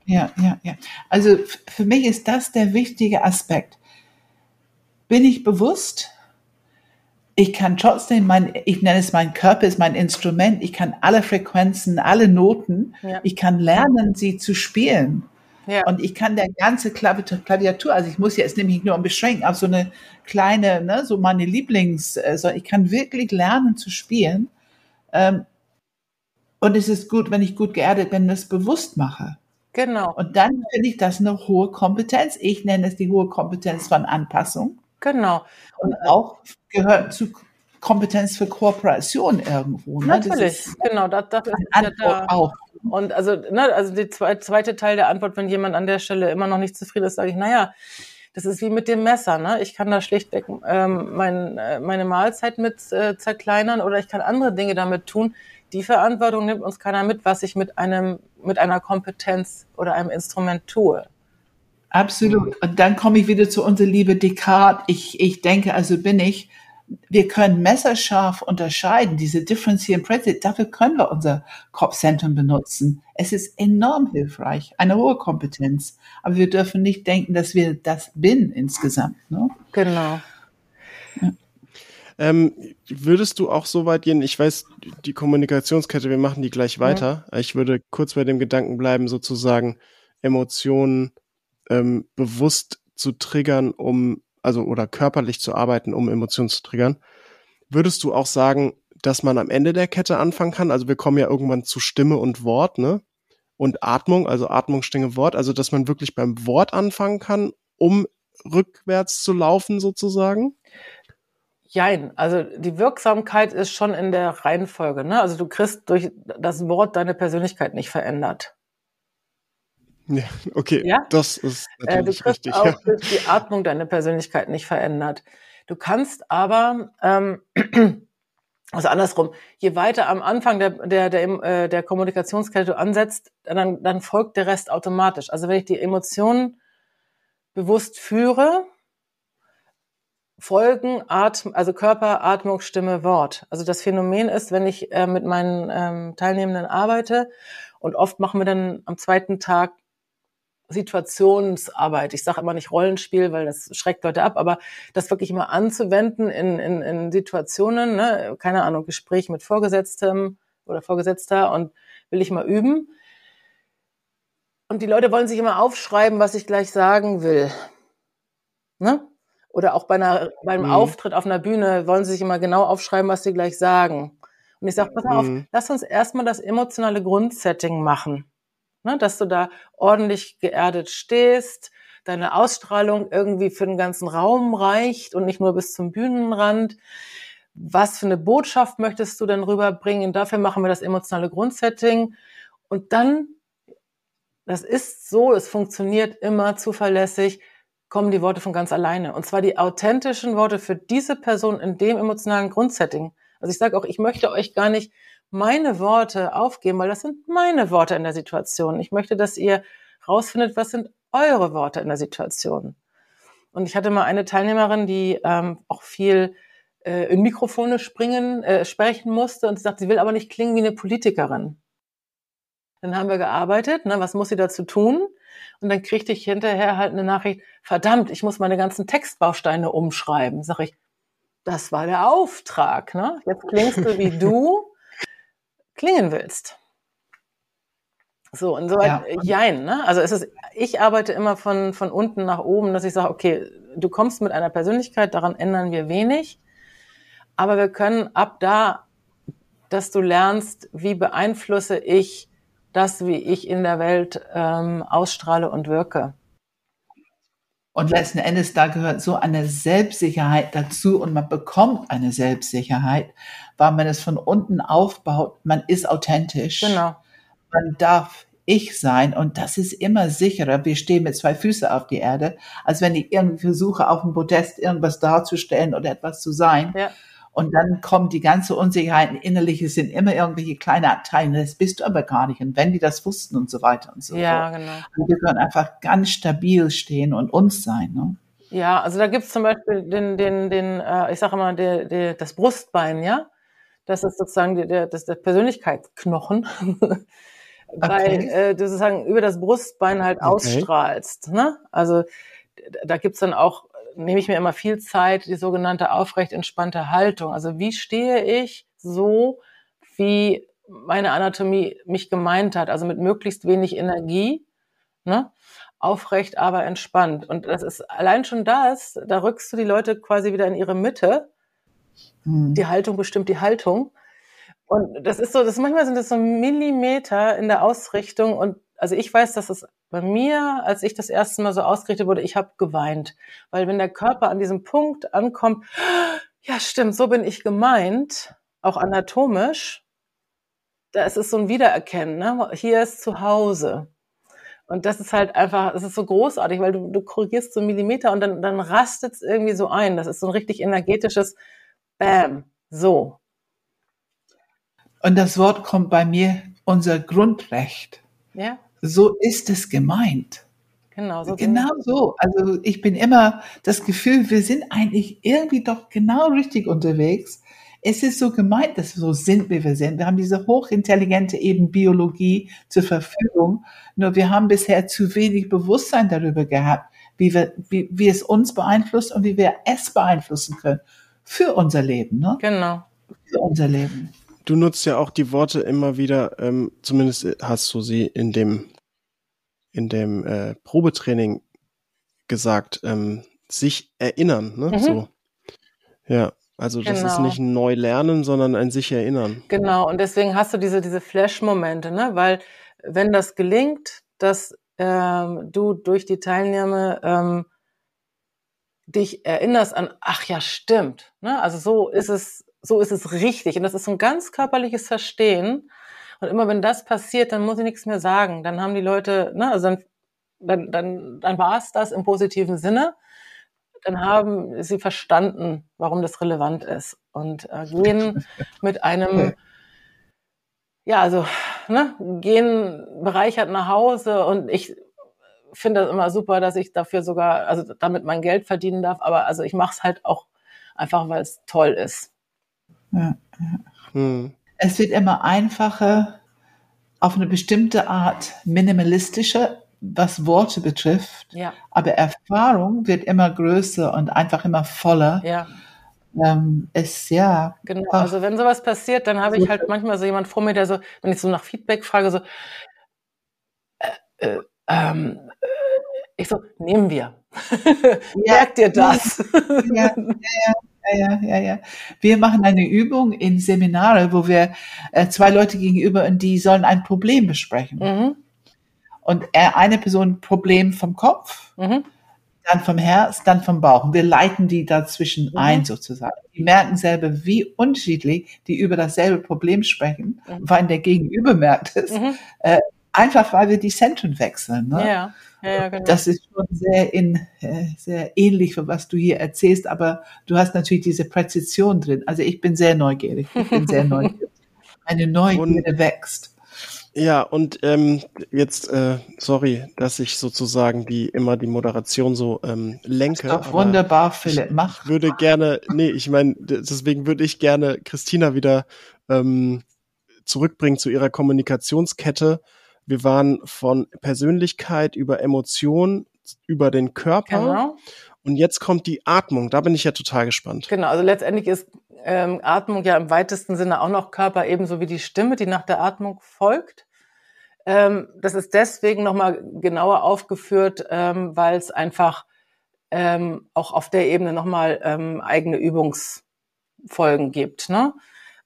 B: Ja, ja, ja. Also für mich ist das der wichtige Aspekt. Bin ich bewusst? Ich kann trotzdem mein, ich nenne es mein Körper ist mein Instrument. Ich kann alle Frequenzen, alle Noten, ja. ich kann lernen, sie zu spielen. Ja. Und ich kann der ganze Klaviatur, also ich muss jetzt nämlich nur beschränken auf so eine kleine, ne, so meine Lieblings, äh, so ich kann wirklich lernen zu spielen. Ähm, und es ist gut, wenn ich gut geerdet bin, das bewusst mache. Genau. Und dann finde ich das eine hohe Kompetenz. Ich nenne es die hohe Kompetenz von Anpassung.
C: Genau.
B: Und auch gehört zu Kompetenz für Kooperation irgendwo.
C: Ne? Natürlich, genau. Das, das ist ja da. Auch. Und also, ne, also der zweite Teil der Antwort, wenn jemand an der Stelle immer noch nicht zufrieden ist, sage ich, naja, das ist wie mit dem Messer. Ne? Ich kann da schlichtweg ähm, mein, äh, meine Mahlzeit mit äh, zerkleinern oder ich kann andere Dinge damit tun, die Verantwortung nimmt uns keiner mit, was ich mit einem, mit einer Kompetenz oder einem Instrument tue.
B: Absolut. Und dann komme ich wieder zu unserer liebe Descartes. Ich, ich denke, also bin ich. Wir können messerscharf unterscheiden, diese differenzieren Präzise. Dafür können wir unser Kopfzentrum benutzen. Es ist enorm hilfreich, eine hohe Kompetenz. Aber wir dürfen nicht denken, dass wir das bin insgesamt. Ne?
C: Genau.
A: Ähm, würdest du auch so weit gehen, ich weiß, die Kommunikationskette, wir machen die gleich weiter. Ja. Ich würde kurz bei dem Gedanken bleiben, sozusagen Emotionen ähm, bewusst zu triggern, um, also oder körperlich zu arbeiten, um Emotionen zu triggern. Würdest du auch sagen, dass man am Ende der Kette anfangen kann? Also wir kommen ja irgendwann zu Stimme und Wort, ne? Und Atmung, also Atmung, Stimme, Wort, also dass man wirklich beim Wort anfangen kann, um rückwärts zu laufen sozusagen?
C: Jein, also die Wirksamkeit ist schon in der Reihenfolge. Ne? Also du kriegst durch das Wort deine Persönlichkeit nicht verändert.
A: Ja, okay, ja? das ist natürlich äh, du richtig.
C: Auch ja. durch die Atmung deine Persönlichkeit nicht verändert. Du kannst aber, ähm, also andersrum, je weiter am Anfang der, der, der, äh, der Kommunikationskette du ansetzt, dann, dann folgt der Rest automatisch. Also wenn ich die Emotionen bewusst führe, folgen Atm, also Körper, Atmung, Stimme, Wort. Also das Phänomen ist, wenn ich äh, mit meinen ähm, Teilnehmenden arbeite und oft machen wir dann am zweiten Tag Situationsarbeit. Ich sage immer nicht Rollenspiel, weil das schreckt Leute ab, aber das wirklich immer anzuwenden in, in, in Situationen, ne? keine Ahnung, Gespräch mit Vorgesetztem oder Vorgesetzter und will ich mal üben. Und die Leute wollen sich immer aufschreiben, was ich gleich sagen will. Ne? Oder auch bei einer, beim mhm. Auftritt auf einer Bühne wollen sie sich immer genau aufschreiben, was sie gleich sagen. Und ich sage, pass mhm. auf, lass uns erstmal das emotionale Grundsetting machen ne, dass du da ordentlich geerdet stehst, deine Ausstrahlung irgendwie für den ganzen Raum reicht und nicht nur bis zum Bühnenrand. Was für eine Botschaft möchtest du denn rüberbringen? Dafür machen wir das emotionale Grundsetting. Und dann, das ist so, es funktioniert immer zuverlässig, kommen die Worte von ganz alleine. Und zwar die authentischen Worte für diese Person in dem emotionalen Grundsetting. Also ich sage auch, ich möchte euch gar nicht meine Worte aufgeben, weil das sind meine Worte in der Situation. Ich möchte, dass ihr rausfindet, was sind eure Worte in der Situation. Und ich hatte mal eine Teilnehmerin, die ähm, auch viel äh, in Mikrofone springen, äh, sprechen musste und sie sagt, sie will aber nicht klingen wie eine Politikerin. Dann haben wir gearbeitet, ne, was muss sie dazu tun? Und dann kriegte ich hinterher halt eine Nachricht, verdammt, ich muss meine ganzen Textbausteine umschreiben. Sag ich, das war der Auftrag, ne? Jetzt klingst du wie du, klingen willst. So, insoweit, ja. Äh, jein, ne? Also es ist, ich arbeite immer von, von unten nach oben, dass ich sage, okay, du kommst mit einer Persönlichkeit, daran ändern wir wenig, aber wir können ab da, dass du lernst, wie beeinflusse ich das, wie ich in der Welt ähm, ausstrahle und wirke.
B: Und letzten Endes, da gehört so eine Selbstsicherheit dazu und man bekommt eine Selbstsicherheit, weil man es von unten aufbaut. Man ist authentisch.
C: Genau.
B: Man darf ich sein und das ist immer sicherer. Wir stehen mit zwei Füßen auf die Erde, als wenn ich irgendwie versuche, auf dem Podest irgendwas darzustellen oder etwas zu sein. Ja. Und dann kommt die ganze Unsicherheit, innerliche sind immer irgendwelche kleine Abteile, das bist du aber gar nicht. Und wenn die das wussten und so weiter und so
C: ja, fort. Genau.
B: Und wir können einfach ganz stabil stehen und uns sein. Ne?
C: Ja, also da gibt's zum Beispiel den, den, den, äh, ich sage immer, der, der, das Brustbein, ja. Das ist sozusagen der, der, das der Persönlichkeitsknochen. Weil okay. äh, du sozusagen über das Brustbein halt okay. ausstrahlst. Ne? Also da gibt's dann auch nehme ich mir immer viel Zeit, die sogenannte aufrecht entspannte Haltung. Also wie stehe ich so, wie meine Anatomie mich gemeint hat, also mit möglichst wenig Energie, ne? aufrecht, aber entspannt. Und das ist allein schon das, da rückst du die Leute quasi wieder in ihre Mitte. Mhm. Die Haltung bestimmt die Haltung. Und das ist so, das manchmal sind das so Millimeter in der Ausrichtung und also ich weiß, dass es bei mir, als ich das erste Mal so ausgerichtet wurde, ich habe geweint. Weil wenn der Körper an diesem Punkt ankommt, ja stimmt, so bin ich gemeint, auch anatomisch, da ist es so ein Wiedererkennen, ne? hier ist zu Hause. Und das ist halt einfach, das ist so großartig, weil du, du korrigierst so einen Millimeter und dann, dann rastet es irgendwie so ein. Das ist so ein richtig energetisches Bam, so.
B: Und das Wort kommt bei mir, unser Grundrecht.
C: Ja
B: so ist es gemeint.
C: Genau so.
B: Genau so. Also ich bin immer das Gefühl, wir sind eigentlich irgendwie doch genau richtig unterwegs. Es ist so gemeint, dass wir so sind, wie wir sind. Wir haben diese hochintelligente eben Biologie zur Verfügung. Nur wir haben bisher zu wenig Bewusstsein darüber gehabt, wie wir, wie, wie es uns beeinflusst und wie wir es beeinflussen können. Für unser Leben, ne?
C: Genau.
B: Für unser Leben
A: du nutzt ja auch die Worte immer wieder, ähm, zumindest hast du sie in dem, in dem äh, Probetraining gesagt, ähm, sich erinnern, ne? Mhm. So. Ja, also das genau. ist nicht ein Neulernen, sondern ein sich erinnern.
C: Genau, und deswegen hast du diese, diese Flash-Momente, ne? Weil wenn das gelingt, dass ähm, du durch die Teilnahme ähm, dich erinnerst an, ach ja, stimmt. Ne? Also so ist es so ist es richtig. Und das ist so ein ganz körperliches Verstehen. Und immer wenn das passiert, dann muss ich nichts mehr sagen. Dann haben die Leute, ne, also dann, dann, dann, dann war es das im positiven Sinne. dann haben sie verstanden, warum das relevant ist und äh, gehen mit einem, ja, also, ne, gehen bereichert nach Hause und ich finde das immer super, dass ich dafür sogar, also damit mein Geld verdienen darf, aber also ich mache es halt auch einfach, weil es toll ist.
B: Ja. Hm. Es wird immer einfacher, auf eine bestimmte Art minimalistischer, was Worte betrifft. Ja. Aber Erfahrung wird immer größer und einfach immer voller. Ja. Ähm, ist ja.
C: Genau. Ach, also wenn sowas passiert, dann habe ich halt manchmal so jemand vor mir, der so, wenn ich so nach Feedback frage, so, äh, äh, ähm, äh, ich so, nehmen wir. Ja. Merkt ihr das?
B: Ja, ja, ja, ja, ja. Wir machen eine Übung in Seminare, wo wir äh, zwei Leute gegenüber und die sollen ein Problem besprechen. Mhm. Und eine Person Problem vom Kopf, mhm. dann vom Herz, dann vom Bauch. Und wir leiten die dazwischen mhm. ein sozusagen. Die merken selber, wie unterschiedlich die über dasselbe Problem sprechen, mhm. weil der Gegenüber merkt es. Mhm. Äh, einfach weil wir die Zentren wechseln. Ne? Ja. Ja, genau. Das ist schon sehr, in, äh, sehr ähnlich, was du hier erzählst, aber du hast natürlich diese Präzision drin. Also ich bin sehr neugierig. Ich bin sehr neugierig. Eine Neugierde und, wächst.
A: Ja, und ähm, jetzt, äh, sorry, dass ich sozusagen die immer die Moderation so ähm, lenke.
B: Das ist doch wunderbar, Philipp, mach.
A: Ich würde gerne, nee, ich meine, deswegen würde ich gerne Christina wieder ähm, zurückbringen zu ihrer Kommunikationskette wir waren von Persönlichkeit über Emotion, über den Körper. Genau. Und jetzt kommt die Atmung. Da bin ich ja total gespannt.
C: Genau, also letztendlich ist ähm, Atmung ja im weitesten Sinne auch noch Körper, ebenso wie die Stimme, die nach der Atmung folgt. Ähm, das ist deswegen nochmal genauer aufgeführt, ähm, weil es einfach ähm, auch auf der Ebene nochmal ähm, eigene Übungsfolgen gibt. Ne?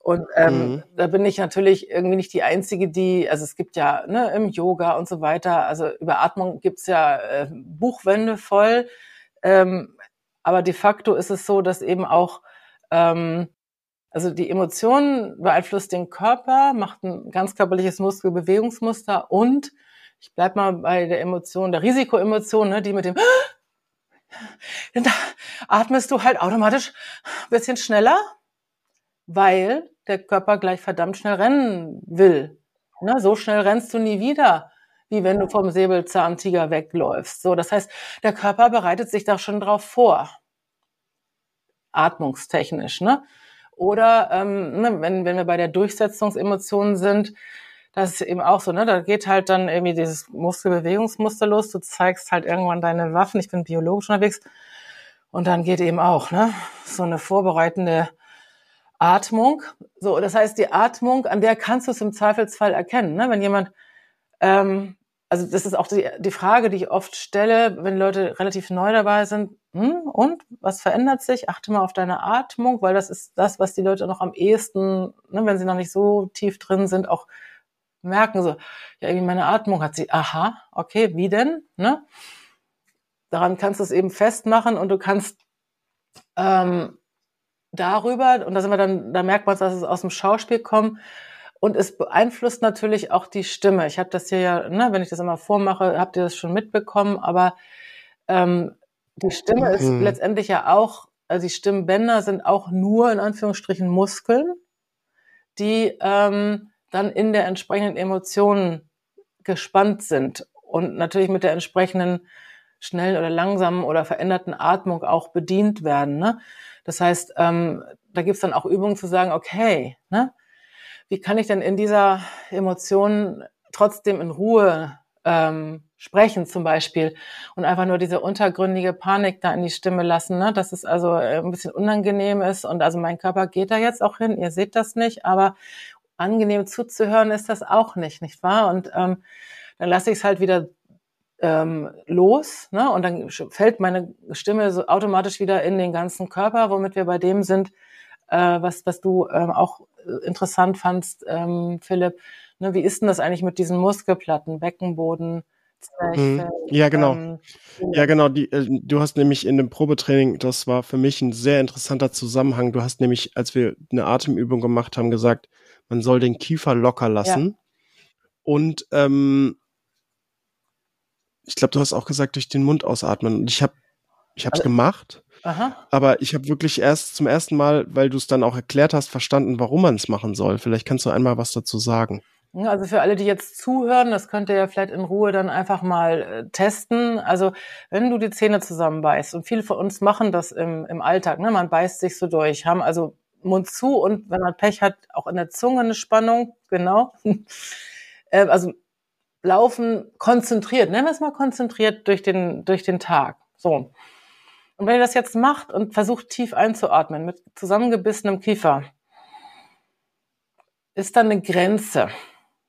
C: Und ähm, mhm. da bin ich natürlich irgendwie nicht die Einzige, die, also es gibt ja ne, im Yoga und so weiter, also über Atmung gibt's ja äh, Buchwände voll. Ähm, aber de facto ist es so, dass eben auch, ähm, also die Emotionen beeinflusst den Körper, macht ein ganz körperliches Muskelbewegungsmuster und ich bleib mal bei der Emotion, der Risikoemotion, ne, die mit dem da atmest du halt automatisch ein bisschen schneller, weil der Körper gleich verdammt schnell rennen will. Ne? So schnell rennst du nie wieder, wie wenn du vom Säbelzahntiger wegläufst. So, das heißt, der Körper bereitet sich da schon drauf vor. Atmungstechnisch, ne? Oder ähm, ne, wenn, wenn wir bei der Durchsetzungsemotion sind, das ist eben auch so, ne? Da geht halt dann irgendwie dieses Muskelbewegungsmuster los. Du zeigst halt irgendwann deine Waffen. Ich bin biologisch unterwegs. Und dann geht eben auch, ne? So eine vorbereitende Atmung. So, das heißt, die Atmung, an der kannst du es im Zweifelsfall erkennen. Ne? Wenn jemand, ähm, also das ist auch die, die Frage, die ich oft stelle, wenn Leute relativ neu dabei sind. Hm, und was verändert sich? Achte mal auf deine Atmung, weil das ist das, was die Leute noch am ehesten, ne, wenn sie noch nicht so tief drin sind, auch merken. So, ja, irgendwie meine Atmung hat sie. Aha, okay, wie denn? Ne? Daran kannst du es eben festmachen und du kannst ähm, darüber, und da sind wir dann, da merkt man, dass es aus dem Schauspiel kommt, und es beeinflusst natürlich auch die Stimme. Ich habe das hier ja, ne, wenn ich das immer vormache, habt ihr das schon mitbekommen, aber ähm, die Stimme ist mhm. letztendlich ja auch, also die Stimmbänder sind auch nur in Anführungsstrichen Muskeln, die ähm, dann in der entsprechenden Emotion gespannt sind und natürlich mit der entsprechenden schnellen oder langsamen oder veränderten Atmung auch bedient werden. Ne? Das heißt, ähm, da gibt's dann auch Übungen zu sagen, okay, ne, wie kann ich denn in dieser Emotion trotzdem in Ruhe ähm, sprechen zum Beispiel und einfach nur diese untergründige Panik da in die Stimme lassen, ne? dass es also äh, ein bisschen unangenehm ist und also mein Körper geht da jetzt auch hin, ihr seht das nicht, aber angenehm zuzuhören ist das auch nicht, nicht wahr? Und ähm, dann lasse ich es halt wieder ähm, los ne? und dann fällt meine Stimme so automatisch wieder in den ganzen Körper, womit wir bei dem sind, äh, was, was du ähm, auch äh, interessant fandst, ähm, Philipp. Ne, wie ist denn das eigentlich mit diesen Muskelplatten, Beckenboden?
A: Zwerchfell, mhm. ja, genau. Ähm, ja, genau. Die, äh, du hast nämlich in dem Probetraining, das war für mich ein sehr interessanter Zusammenhang. Du hast nämlich, als wir eine Atemübung gemacht haben, gesagt, man soll den Kiefer locker lassen. Ja. Und ähm, ich glaube, du hast auch gesagt, durch den Mund ausatmen. Und ich habe ich habe es also, gemacht. Aha. Aber ich habe wirklich erst zum ersten Mal, weil du es dann auch erklärt hast, verstanden, warum man es machen soll. Vielleicht kannst du einmal was dazu sagen.
C: Also für alle, die jetzt zuhören, das könnt ihr ja vielleicht in Ruhe dann einfach mal äh, testen. Also wenn du die Zähne zusammenbeißt und viele von uns machen das im, im Alltag, ne? man beißt sich so durch, haben also Mund zu und wenn man Pech hat, auch in der Zunge eine Spannung, genau. äh, also laufen konzentriert, nennen wir es mal konzentriert durch den, durch den Tag. So. Und wenn ihr das jetzt macht und versucht tief einzuatmen mit zusammengebissenem Kiefer, ist da eine Grenze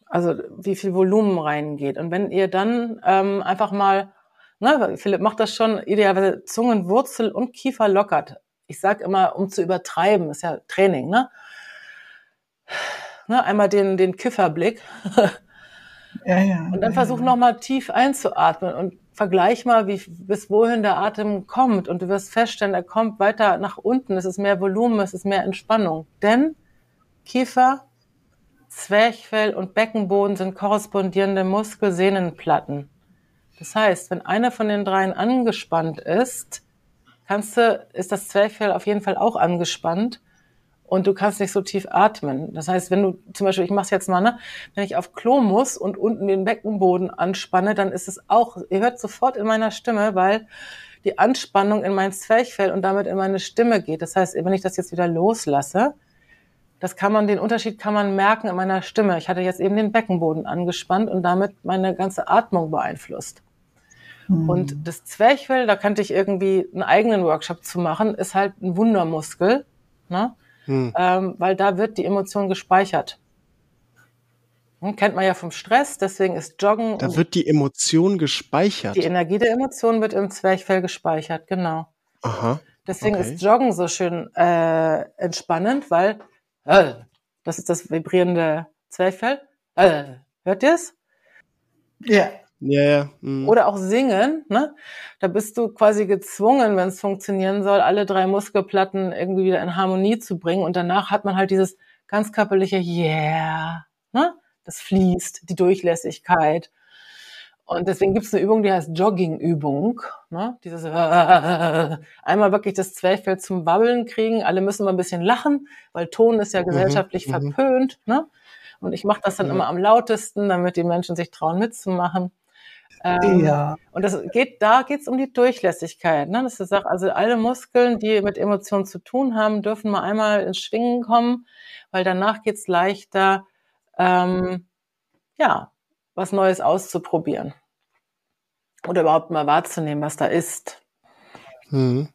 C: also wie viel Volumen reingeht. Und wenn ihr dann ähm, einfach mal, ne, Philipp macht das schon, idealerweise Zungenwurzel und Kiefer lockert. Ich sage immer, um zu übertreiben, ist ja Training, ne? ne einmal den, den Kifferblick. ja, ja, und dann versuch ja. nochmal tief einzuatmen und vergleich mal, wie, bis wohin der Atem kommt. Und du wirst feststellen, er kommt weiter nach unten. Es ist mehr Volumen, es ist mehr Entspannung. Denn Kiefer Zwerchfell und Beckenboden sind korrespondierende Muskelsehnenplatten. Das heißt, wenn eine von den dreien angespannt ist, kannst du, ist das Zwerchfell auf jeden Fall auch angespannt und du kannst nicht so tief atmen. Das heißt, wenn du zum Beispiel, ich mache jetzt mal, ne, wenn ich auf Klo muss und unten den Beckenboden anspanne, dann ist es auch, ihr hört sofort in meiner Stimme, weil die Anspannung in mein Zwerchfell und damit in meine Stimme geht. Das heißt, wenn ich das jetzt wieder loslasse, das kann man, den Unterschied kann man merken in meiner Stimme. Ich hatte jetzt eben den Beckenboden angespannt und damit meine ganze Atmung beeinflusst. Mhm. Und das Zwerchfell, da kannte ich irgendwie einen eigenen Workshop zu machen, ist halt ein Wundermuskel, ne? Mhm. Ähm, weil da wird die Emotion gespeichert. Hm, kennt man ja vom Stress, deswegen ist Joggen.
A: Da wird die Emotion gespeichert.
C: Die Energie der Emotion wird im Zwerchfell gespeichert, genau.
A: Aha.
C: Deswegen okay. ist Joggen so schön äh, entspannend, weil äh, das ist das vibrierende Zwerchfell. Äh, hört ihr es?
A: Ja. Ja, ja.
C: Mhm. Oder auch singen, ne? Da bist du quasi gezwungen, wenn es funktionieren soll, alle drei Muskelplatten irgendwie wieder in Harmonie zu bringen. Und danach hat man halt dieses ganz körperliche Yeah, ne? Das fließt, die Durchlässigkeit. Und deswegen gibt es eine Übung, die heißt Jogging-Übung. Ne? Dieses äh, einmal wirklich das Zwerchfell zum Wabbeln kriegen. Alle müssen mal ein bisschen lachen, weil Ton ist ja mhm, gesellschaftlich mhm, verpönt. Ne? Und ich mache das dann mhm. immer am lautesten, damit die Menschen sich trauen mitzumachen. Ähm, ja. Und das geht, da geht's um die Durchlässigkeit. Ne? Das ist auch, also alle Muskeln, die mit Emotionen zu tun haben, dürfen mal einmal ins Schwingen kommen, weil danach geht's leichter, ähm, ja, was Neues auszuprobieren. Oder überhaupt mal wahrzunehmen, was da ist.
A: Mhm.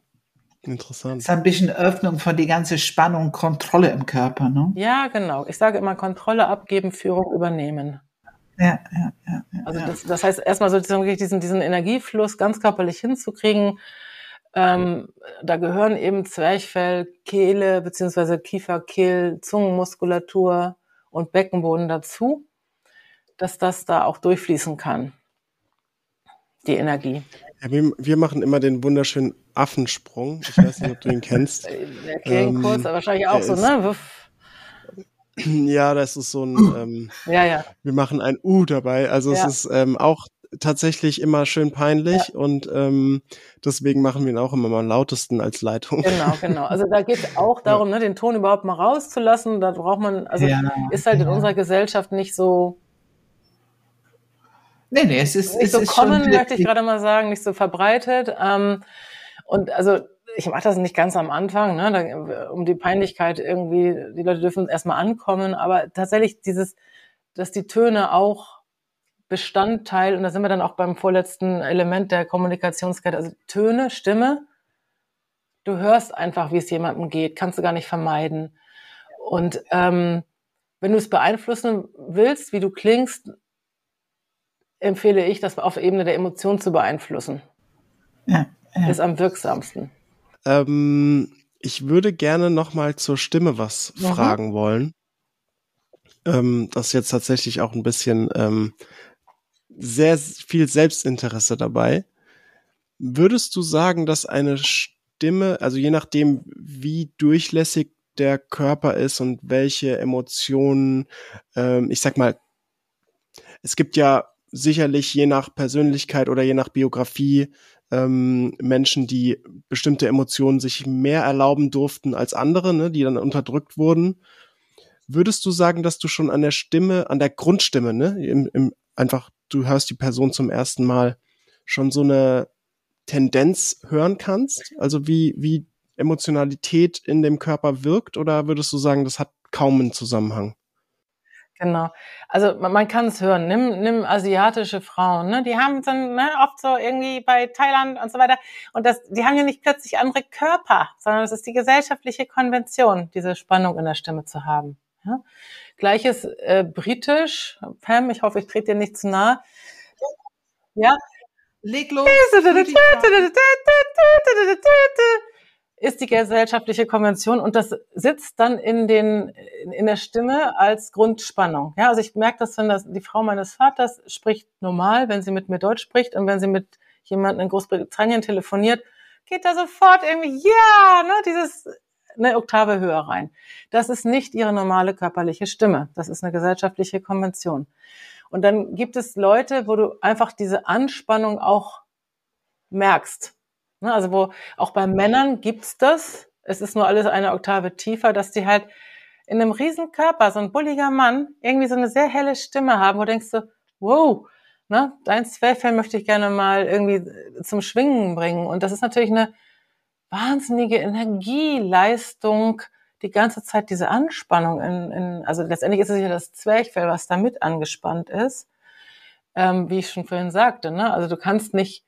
A: Interessant.
B: Das ist ein bisschen Öffnung von die ganze Spannung, Kontrolle im Körper, ne?
C: Ja, genau. Ich sage immer Kontrolle abgeben, Führung übernehmen.
B: Ja, ja, ja. ja
C: also das, das heißt erstmal sozusagen wirklich diesen, diesen Energiefluss ganz körperlich hinzukriegen. Ähm, da gehören eben Zwerchfell, Kehle beziehungsweise Kiefer, Kehl, Zungenmuskulatur und Beckenboden dazu dass das da auch durchfließen kann, die Energie.
A: Ja, wir, wir, machen immer den wunderschönen Affensprung. Ich weiß nicht, ob du ihn kennst.
C: Erklär ihn ähm, kurz, aber wahrscheinlich auch so, ne?
A: Ja, das ist so ein, ähm,
C: ja, ja.
A: wir machen ein U dabei. Also ja. es ist ähm, auch tatsächlich immer schön peinlich ja. und ähm, deswegen machen wir ihn auch immer mal am lautesten als Leitung.
C: Genau, genau. Also da geht es auch darum, ja. ne, den Ton überhaupt mal rauszulassen. Da braucht man, also ja. ist halt in unserer Gesellschaft nicht so
B: Nee, nee, es ist
C: nicht es so ist common, möchte ich gerade mal sagen, nicht so verbreitet. Ähm, und also ich mache das nicht ganz am Anfang, ne, da, um die Peinlichkeit irgendwie, die Leute dürfen erstmal ankommen, aber tatsächlich dieses, dass die Töne auch Bestandteil, und da sind wir dann auch beim vorletzten Element der Kommunikationskette, also Töne, Stimme, du hörst einfach, wie es jemandem geht, kannst du gar nicht vermeiden. Und ähm, wenn du es beeinflussen willst, wie du klingst, empfehle ich, das auf Ebene der Emotion zu beeinflussen. Ja, ja. Ist am wirksamsten.
A: Ähm, ich würde gerne noch mal zur Stimme was mhm. fragen wollen. Ähm, das ist jetzt tatsächlich auch ein bisschen ähm, sehr viel Selbstinteresse dabei. Würdest du sagen, dass eine Stimme, also je nachdem, wie durchlässig der Körper ist und welche Emotionen, ähm, ich sag mal, es gibt ja sicherlich je nach Persönlichkeit oder je nach Biografie ähm, Menschen, die bestimmte Emotionen sich mehr erlauben durften als andere, ne, die dann unterdrückt wurden. Würdest du sagen, dass du schon an der Stimme, an der Grundstimme, ne, im, im, einfach, du hörst die Person zum ersten Mal, schon so eine Tendenz hören kannst? Also wie, wie Emotionalität in dem Körper wirkt? Oder würdest du sagen, das hat kaum einen Zusammenhang?
C: Genau. Also man, man kann es hören. Nimm, nimm asiatische Frauen, ne? Die haben dann ne, oft so irgendwie bei Thailand und so weiter. Und das, die haben ja nicht plötzlich andere Körper, sondern es ist die gesellschaftliche Konvention, diese Spannung in der Stimme zu haben. Ja? Gleiches äh, britisch. Pam, ich hoffe, ich trete dir nicht zu nahe. Ja. Leg los ist die gesellschaftliche Konvention und das sitzt dann in den in der Stimme als Grundspannung. Ja, also ich merke das, wenn das die Frau meines Vaters spricht normal, wenn sie mit mir Deutsch spricht und wenn sie mit jemandem in Großbritannien telefoniert, geht da sofort irgendwie ja, ne, dieses eine Oktave höher rein. Das ist nicht ihre normale körperliche Stimme. Das ist eine gesellschaftliche Konvention. Und dann gibt es Leute, wo du einfach diese Anspannung auch merkst. Ne, also wo auch bei Männern gibt's das. Es ist nur alles eine Oktave tiefer, dass die halt in einem riesen Körper, so ein bulliger Mann, irgendwie so eine sehr helle Stimme haben, wo denkst du, wow, ne, dein Zwerchfell möchte ich gerne mal irgendwie zum Schwingen bringen. Und das ist natürlich eine wahnsinnige Energieleistung, die ganze Zeit diese Anspannung in, in also letztendlich ist es ja das Zwerchfell, was da mit angespannt ist. Ähm, wie ich schon vorhin sagte, ne? Also du kannst nicht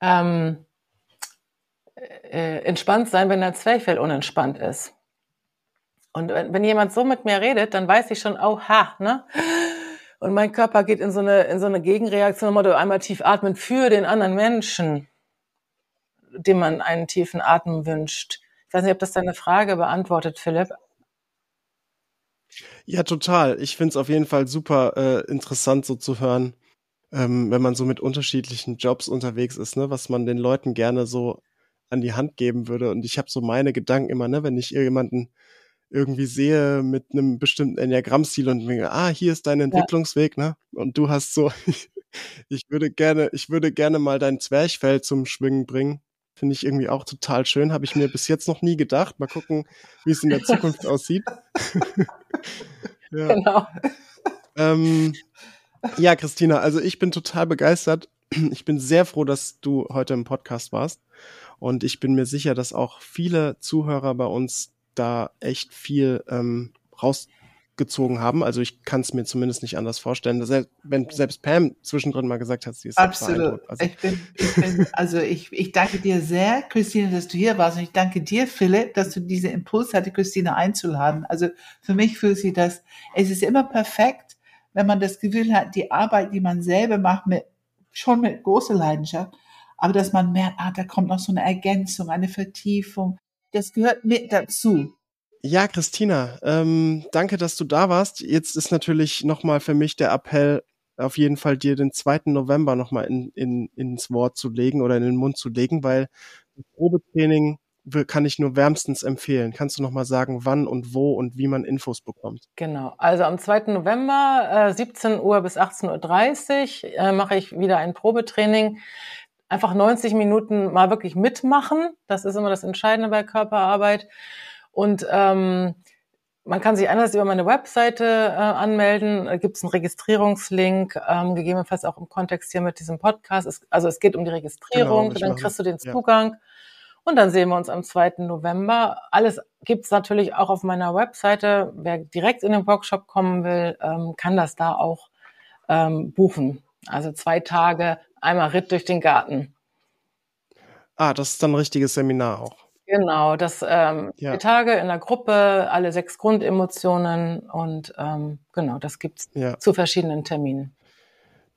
C: ähm, äh, entspannt sein, wenn dein Zwerchfell unentspannt ist. Und wenn, wenn jemand so mit mir redet, dann weiß ich schon, oh ha, ne? Und mein Körper geht in so eine, in so eine Gegenreaktion, Motto, einmal tief atmen für den anderen Menschen, dem man einen tiefen Atem wünscht. Ich weiß nicht, ob das deine Frage beantwortet, Philipp.
A: Ja, total. Ich finde es auf jeden Fall super äh, interessant, so zu hören, ähm, wenn man so mit unterschiedlichen Jobs unterwegs ist, ne, was man den Leuten gerne so an die Hand geben würde. Und ich habe so meine Gedanken immer, ne, wenn ich jemanden irgendwie sehe mit einem bestimmten Enneagrammstil und mir, ah, hier ist dein Entwicklungsweg, ja. ne? Und du hast so, ich würde gerne, ich würde gerne mal dein Zwerchfell zum Schwingen bringen. Finde ich irgendwie auch total schön. Habe ich mir bis jetzt noch nie gedacht. Mal gucken, wie es in der Zukunft aussieht. ja. Genau. Ähm, ja, Christina, also ich bin total begeistert. Ich bin sehr froh, dass du heute im Podcast warst. Und ich bin mir sicher, dass auch viele Zuhörer bei uns da echt viel ähm, rausgezogen haben. Also ich kann es mir zumindest nicht anders vorstellen. Selbst, wenn selbst Pam zwischendrin mal gesagt hat, sie ist
B: absolut. Also ich bin, ich bin, also ich, ich danke dir sehr, Christine, dass du hier warst. Und ich danke dir, Philipp, dass du diese Impuls hatte, Christine einzuladen. Also für mich fühlt sich das, es ist immer perfekt, wenn man das Gefühl hat, die Arbeit, die man selber macht, mit, schon mit großer Leidenschaft, aber dass man merkt, ah, da kommt noch so eine Ergänzung, eine Vertiefung. Das gehört mit dazu.
A: Ja, Christina, ähm, danke, dass du da warst. Jetzt ist natürlich nochmal für mich der Appell, auf jeden Fall dir den 2. November nochmal in, in, ins Wort zu legen oder in den Mund zu legen, weil das Probetraining kann ich nur wärmstens empfehlen. Kannst du nochmal sagen, wann und wo und wie man Infos bekommt?
C: Genau. Also am 2. November, äh, 17 Uhr bis 18.30 Uhr, äh, mache ich wieder ein Probetraining einfach 90 Minuten mal wirklich mitmachen. Das ist immer das Entscheidende bei Körperarbeit. Und ähm, man kann sich einerseits über meine Webseite äh, anmelden, da gibt es einen Registrierungslink, ähm, gegebenenfalls auch im Kontext hier mit diesem Podcast. Es, also es geht um die Registrierung, genau, dann kriegst du den Zugang. Ja. Und dann sehen wir uns am 2. November. Alles gibt's natürlich auch auf meiner Webseite. Wer direkt in den Workshop kommen will, ähm, kann das da auch ähm, buchen. Also zwei Tage einmal Ritt durch den Garten.
A: Ah, das ist dann ein richtiges Seminar auch.
C: Genau, das ähm, ja. Tage in der Gruppe, alle sechs Grundemotionen und ähm, genau, das gibt's ja. zu verschiedenen Terminen.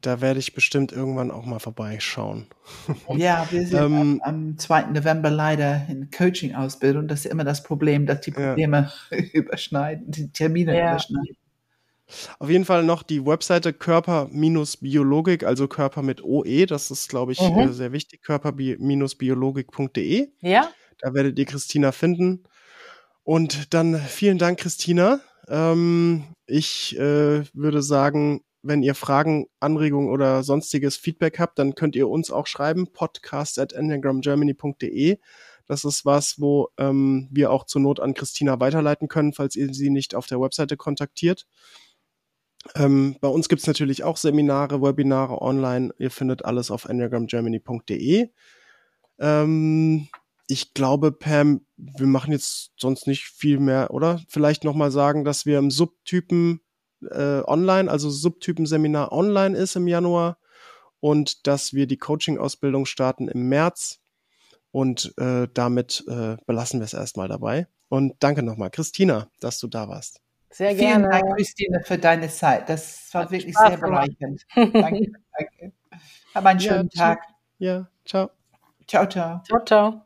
A: Da werde ich bestimmt irgendwann auch mal vorbeischauen.
B: Ja, wir sind ähm, am, am 2. November leider in Coaching-Ausbildung. Das ist immer das Problem, dass die Probleme ja. überschneiden, die Termine überschneiden.
A: Auf jeden Fall noch die Webseite Körper-Biologik, also Körper mit OE. Das ist, glaube ich, mhm. Äh, sehr wichtig. Körper-biologik.de.
C: Ja.
A: Da werdet ihr Christina finden. Und dann vielen Dank, Christina. Ähm, ich äh, würde sagen, wenn ihr Fragen, Anregungen oder sonstiges Feedback habt, dann könnt ihr uns auch schreiben, podcast at enneagramgermany.de. Das ist was, wo ähm, wir auch zur Not an Christina weiterleiten können, falls ihr sie nicht auf der Webseite kontaktiert. Ähm, bei uns gibt's natürlich auch Seminare, Webinare online. Ihr findet alles auf enneagramgermany.de. Ähm, ich glaube, Pam, wir machen jetzt sonst nicht viel mehr, oder? Vielleicht nochmal sagen, dass wir im Subtypen äh, online, also Subtypen-Seminar online ist im Januar und dass wir die Coaching-Ausbildung starten im März. Und äh, damit äh, belassen wir es erstmal dabei. Und danke nochmal, Christina, dass du da warst.
B: Sehr gerne. Vielen Dank, Christine, für deine Zeit. Das war Hat wirklich Spaß sehr bereichernd. danke, danke. Hab einen schönen ja, Tag.
A: Ja, ciao.
B: Ciao, ciao.
C: Ciao, ciao.